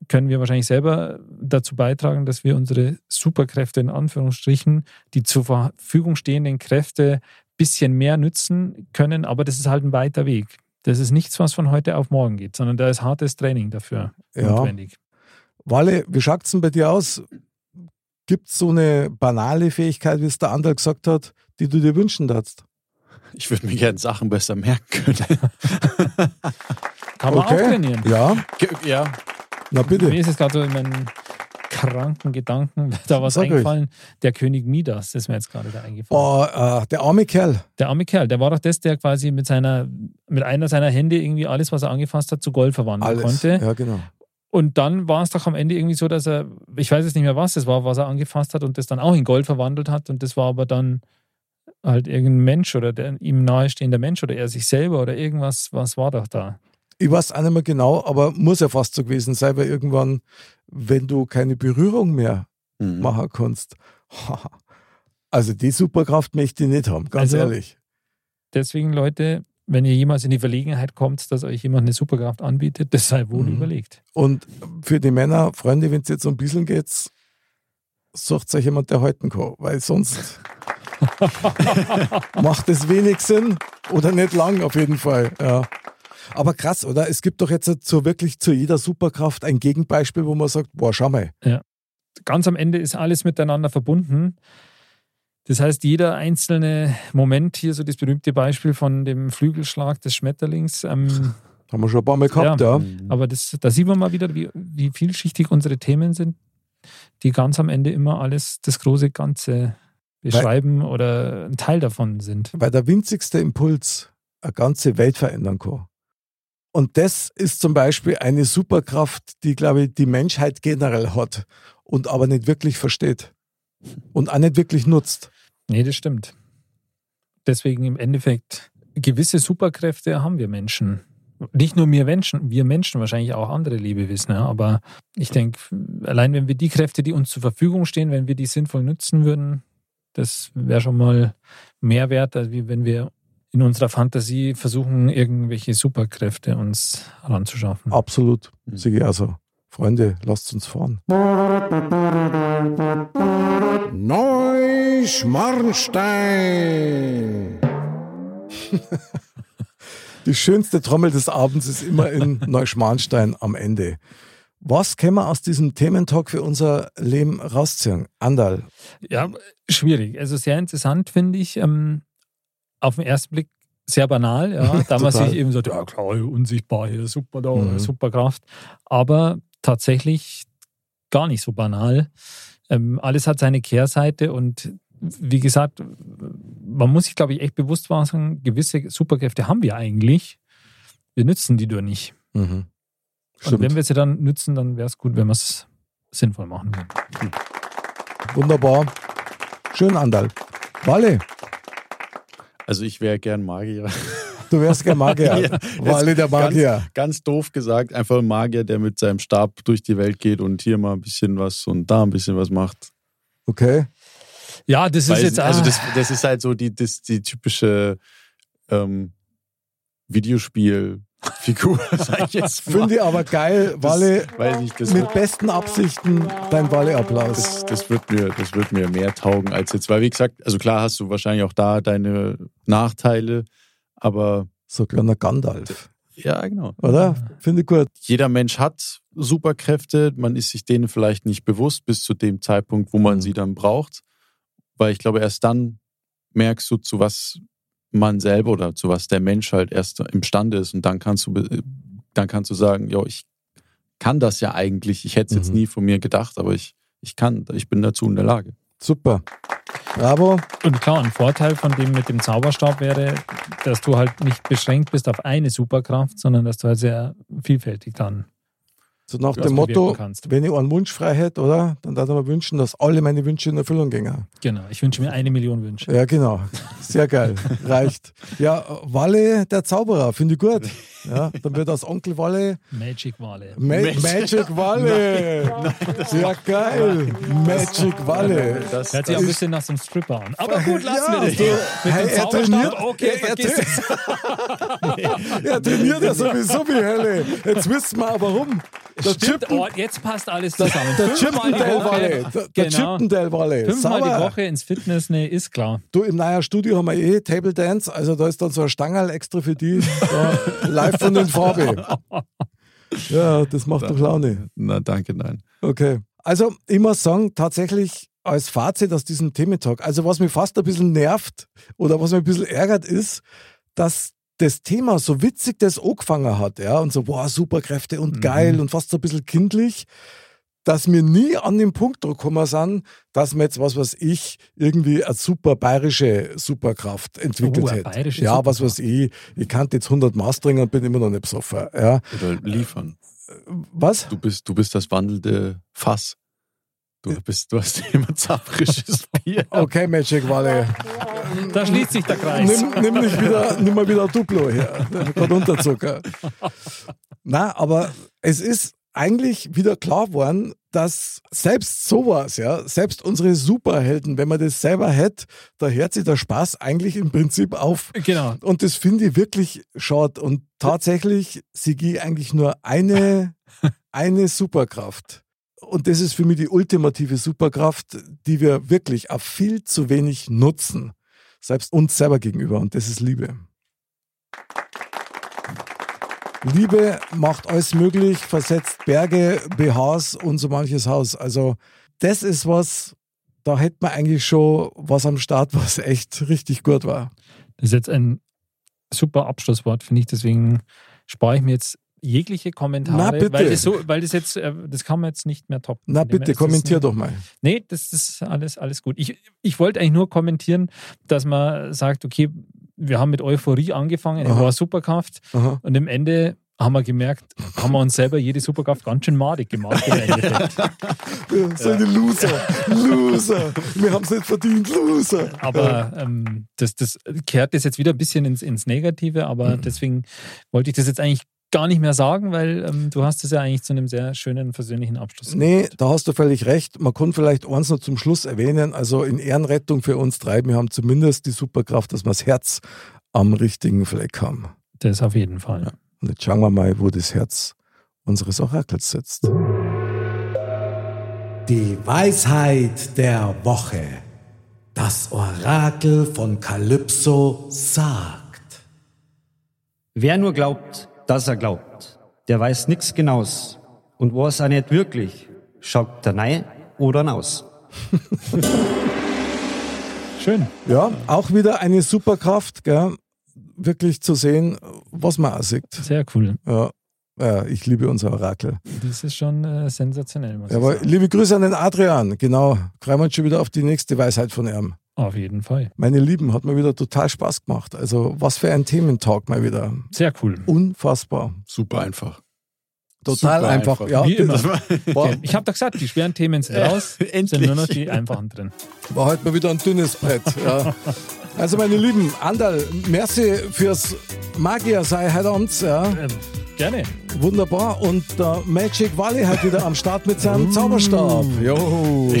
können wir wahrscheinlich selber dazu beitragen, dass wir unsere Superkräfte in Anführungsstrichen, die zur Verfügung stehenden Kräfte bisschen mehr nützen können, aber das ist halt ein weiter Weg. Das ist nichts, was von heute auf morgen geht, sondern da ist hartes Training dafür ja. notwendig. Walle, wie schaut es denn bei dir aus? Gibt es so eine banale Fähigkeit, wie es der andere gesagt hat, die du dir wünschen darfst? Ich würde mir gerne Sachen besser merken können. *laughs* Kann man okay. auch trainieren. Ja. Ja. Na bitte. Mir ist es gerade so in meinen kranken Gedanken *laughs* da was Sag eingefallen. Ich. Der König Midas, das ist mir jetzt gerade da eingefallen. Oh, äh, der arme Kerl. Der arme Kerl, der war doch das, der quasi mit seiner, mit einer seiner Hände irgendwie alles, was er angefasst hat, zu Gold verwandeln alles. konnte. Ja, genau. Und dann war es doch am Ende irgendwie so, dass er, ich weiß jetzt nicht mehr, was das war, was er angefasst hat und das dann auch in Gold verwandelt hat. Und das war aber dann halt irgendein Mensch oder der ihm nahestehender Mensch oder er sich selber oder irgendwas, was war doch da? Ich weiß auch nicht mehr genau, aber muss ja fast so gewesen sein, weil irgendwann, wenn du keine Berührung mehr Mhm. machen kannst, *laughs* also die Superkraft möchte ich nicht haben, ganz Also- ehrlich. Deswegen, Leute, wenn ihr jemals in die Verlegenheit kommt, dass euch jemand eine Superkraft anbietet, das sei wohl Mhm. überlegt. Und für die Männer, Freunde, wenn es jetzt so ein bisschen geht, sucht euch jemand, der halten kann, weil sonst *laughs* macht es wenig Sinn oder nicht lang auf jeden Fall. Ja. Aber krass, oder? Es gibt doch jetzt so wirklich zu jeder Superkraft ein Gegenbeispiel, wo man sagt, boah, schau mal. Ganz am Ende ist alles miteinander verbunden. Das heißt, jeder einzelne Moment, hier so das berühmte Beispiel von dem Flügelschlag des Schmetterlings, ähm, Haben wir schon ein paar Mal gehabt, ja. Mhm. aber das, da sieht man mal wieder, wie, wie vielschichtig unsere Themen sind, die ganz am Ende immer alles das große Ganze beschreiben oder ein Teil davon sind. Weil der winzigste Impuls eine ganze Welt verändern kann. Und das ist zum Beispiel eine Superkraft, die, glaube ich, die Menschheit generell hat und aber nicht wirklich versteht und auch nicht wirklich nutzt. Nee, das stimmt. Deswegen im Endeffekt, gewisse Superkräfte haben wir Menschen. Nicht nur wir Menschen, wir Menschen, wahrscheinlich auch andere Lebewesen. Ja. Aber ich denke, allein wenn wir die Kräfte, die uns zur Verfügung stehen, wenn wir die sinnvoll nutzen würden, das wäre schon mal mehr wert, als wenn wir in unserer Fantasie versuchen, irgendwelche Superkräfte uns ranzuschaffen. Absolut. Mhm. Sehe ich also. Freunde, lasst uns fahren. Neuschmarnstein. *laughs* Die schönste Trommel des Abends ist immer in Neuschmarnstein am Ende. Was können wir aus diesem Thementalk für unser Leben rausziehen? Andal, Ja, schwierig. Also sehr interessant finde ich. Ähm, auf den ersten Blick sehr banal, ja. *laughs* Da man sich eben sagt, ja klar, unsichtbar hier, super da, Mhm. super Kraft. Aber tatsächlich gar nicht so banal. Ähm, alles hat seine Kehrseite und wie gesagt, man muss sich, glaube ich, echt bewusst machen, gewisse Superkräfte haben wir eigentlich. Wir nützen die nur nicht. Mhm. Und wenn wir sie dann nützen, dann wäre es gut, wenn wir es sinnvoll machen würden. Wunderbar. Schön, Andal. Walle, Also ich wäre gern Magier. Du wärst kein Magier. *laughs* Ja, Walle der Magier. Ganz doof gesagt, einfach ein Magier, der mit seinem Stab durch die Welt geht und hier mal ein bisschen was und da ein bisschen was macht. Okay. Ja, das ist Weiß jetzt also das, das ist halt so die, das, die typische ähm, Videospielfigur, *laughs* sag ich jetzt mal. Finde ich aber geil, Walle. weiß ich, das Mit wird, besten Absichten dein Walle-Applaus. das, das, wird mir, das wird mir mehr taugen als jetzt. Weil, wie gesagt, also klar hast du wahrscheinlich auch da deine Nachteile, aber So ein kleiner Gandalf. ja, genau. Oder? Finde ich gut. Jeder Mensch hat Superkräfte, man ist sich denen vielleicht nicht bewusst bis zu dem Zeitpunkt, wo man Mhm. sie dann braucht. Weil ich glaube, erst dann merkst du, zu was man selber oder zu was der Mensch halt erst imstande ist. Und dann kannst du, be- dann kannst du sagen, ja, ich kann das ja eigentlich. Ich hätte es jetzt Mhm. nie von mir gedacht, aber ich, ich kann, ich bin dazu in der Lage. Super. Bravo. Und klar, ein Vorteil von dem mit dem Zauberstab wäre, dass du halt nicht beschränkt bist auf eine Superkraft, sondern dass du halt sehr vielfältig dann So nach dem Motto, kannst. wenn ich einen Wunsch frei hätte, oder? Dann darf ich mir wünschen, dass alle meine Wünsche in Erfüllung gehen. Genau. Ich wünsche mir eine Million Wünsche. Ja, genau. Sehr geil. Reicht. Ja, Walle, der Zauberer, finde ich gut. Ja, dann wird aus Onkel Walle Magic Wale. Ma Magic Walle. Sehr geil. Magic Walle. Das, Hört sich auch ein bisschen nach so einem Stripper an. Aber gut, lassen Ja, wir das. so, Mit hey, dem er trainiert- okay, er- er. *laughs* Er trainiert ja sowieso wie Hölle. Jetzt wissen wir auch warum. Der Stimmt, oh, jetzt passt alles zusammen. der die Chippendale. Woche. Der, der Genau. Chippendale Walle. Fünfmal Sauber. die Woche ins Fitness, nee, ist klar. Du, im neuen Studio haben wir eh Table Dance, also da ist dann so ein Stangerl extra für die, *laughs* live von den Farbe. Ja, das macht doch Laune. Na, danke, nein. Okay. Also, ich muss sagen, tatsächlich als Fazit aus diesem Thementalk, also was mich fast ein bisschen nervt oder was mich ein bisschen ärgert, ist, dass das Thema so witzig das angefangen hat, ja, und so, wow, Superkräfte und geil und fast so ein bisschen kindlich, dass wir nie an den Punkt gekommen sind, dass wir jetzt, was weiß ich, irgendwie eine super bayerische Superkraft entwickelt Oh, eine hätte. bayerische Ja, was Superkraft. weiß ich, ich kannte jetzt 100 Maß trinken und bin immer noch nicht besoffen, ja. Oder liefern. Was? Du bist, du bist das wandelnde Fass. Du bist, du hast *laughs* immer zapfrisches Bier. Okay, Magic Valley. Da schließt sich der Kreis. Nimm, nimm nicht wieder, nimm mal wieder Duplo her. Gerade Unterzucker. Na, aber es ist eigentlich wieder klar geworden, dass selbst sowas, ja, selbst unsere Superhelden, wenn man das selber hätte, da hört sich der Spaß eigentlich im Prinzip auf. Genau. Und das finde ich wirklich schade. Und tatsächlich, sie gibt eigentlich nur eine, eine Superkraft. Und das ist für mich die ultimative Superkraft, die wir wirklich auf viel zu wenig nutzen. Selbst uns selber gegenüber. Und das ist Liebe. Liebe macht alles möglich, versetzt Berge, BHs und so manches Haus. Also das ist was, da hätte man eigentlich schon was am Start, *laughs* was echt richtig gut war. Das ist jetzt ein super Abschlusswort, finde ich. Deswegen spare ich mir jetzt jegliche Kommentare, Na, bitte. weil das so, weil das jetzt, äh, das kann man jetzt nicht mehr toppen. Na bitte, kommentier ein- doch mal. Nee, das ist alles, alles gut. Ich, ich wollte eigentlich nur kommentieren, dass man sagt, okay, wir haben mit Euphorie angefangen, es Aha. war Superkraft Aha. und im Ende haben wir gemerkt, haben wir uns selber jede Superkraft ganz schön madig gemacht. So eine *laughs* Loser, Loser. Wir haben es nicht verdient, Loser. Aber ähm, das, das kehrt das jetzt wieder ein bisschen ins, ins Negative, aber Mhm. deswegen wollte ich das jetzt eigentlich gar nicht mehr sagen, weil ähm, du hast es ja eigentlich zu einem sehr schönen, versöhnlichen Abschluss Nee, da hast du völlig recht. Man kann vielleicht eins noch zum Schluss erwähnen. Also in Ehrenrettung für uns drei, wir haben zumindest die Superkraft, dass wir das Herz am richtigen Fleck haben. Das auf jeden Fall. Und jetzt schauen wir mal, wo das Herz unseres Orakels sitzt. Die Weisheit der Woche. Das Orakel von Kalypso sagt. Wer nur glaubt, dass er glaubt, der weiß nix Genaus. Und was er nicht wirklich, schaut der Nei oder naus. *laughs* Schön. Ja, auch wieder eine Superkraft, gell? wirklich zu sehen, was man auch sieht. Sehr cool. Ja, ja ich liebe unser Orakel. Das ist schon äh, sensationell. Muss ich Aber sagen. liebe Grüße an den Adrian. Genau, freuen wir uns schon wieder auf die nächste Weisheit von ihm. Auf jeden Fall. Meine Lieben, hat mir wieder total Spaß gemacht. Also, was für ein Thementalk mal wieder. Sehr cool. Unfassbar. Super einfach. Total Super einfach. einfach. Ja, Wie immer. *laughs* war, Ich habe doch gesagt, die schweren Themen sind raus, *laughs* sind endlich. nur noch die einfachen drin. war heute mal wieder ein dünnes Brett. Ja. *laughs* Also, meine Lieben, Andal, merci fürs Magier sei heute Abend. Ja. Ähm, gerne. Wunderbar. Und der Magic Valley halt wieder am Start mit seinem Zauberstab. Jo.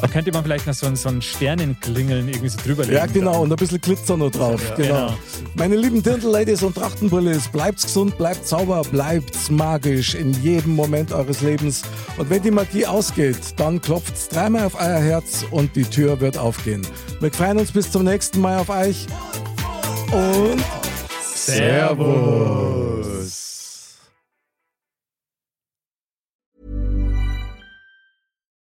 Da könnte man vielleicht noch so ein, so ein Sternenklingeln irgendwie so drüber legen. Ja, genau. Und ein bisschen Glitzer noch drauf. Ja, genau. genau. Meine lieben Dirndl-Ladies und Trachtenbrillis, bleibt's gesund, bleibt sauber, bleibt's magisch in jedem Moment eures Lebens. Und wenn die Magie ausgeht, dann klopft's dreimal auf euer Herz und die Tür wird aufgehen. Wir freuen uns bis zum nächsten Mal auf euch. Und Servus.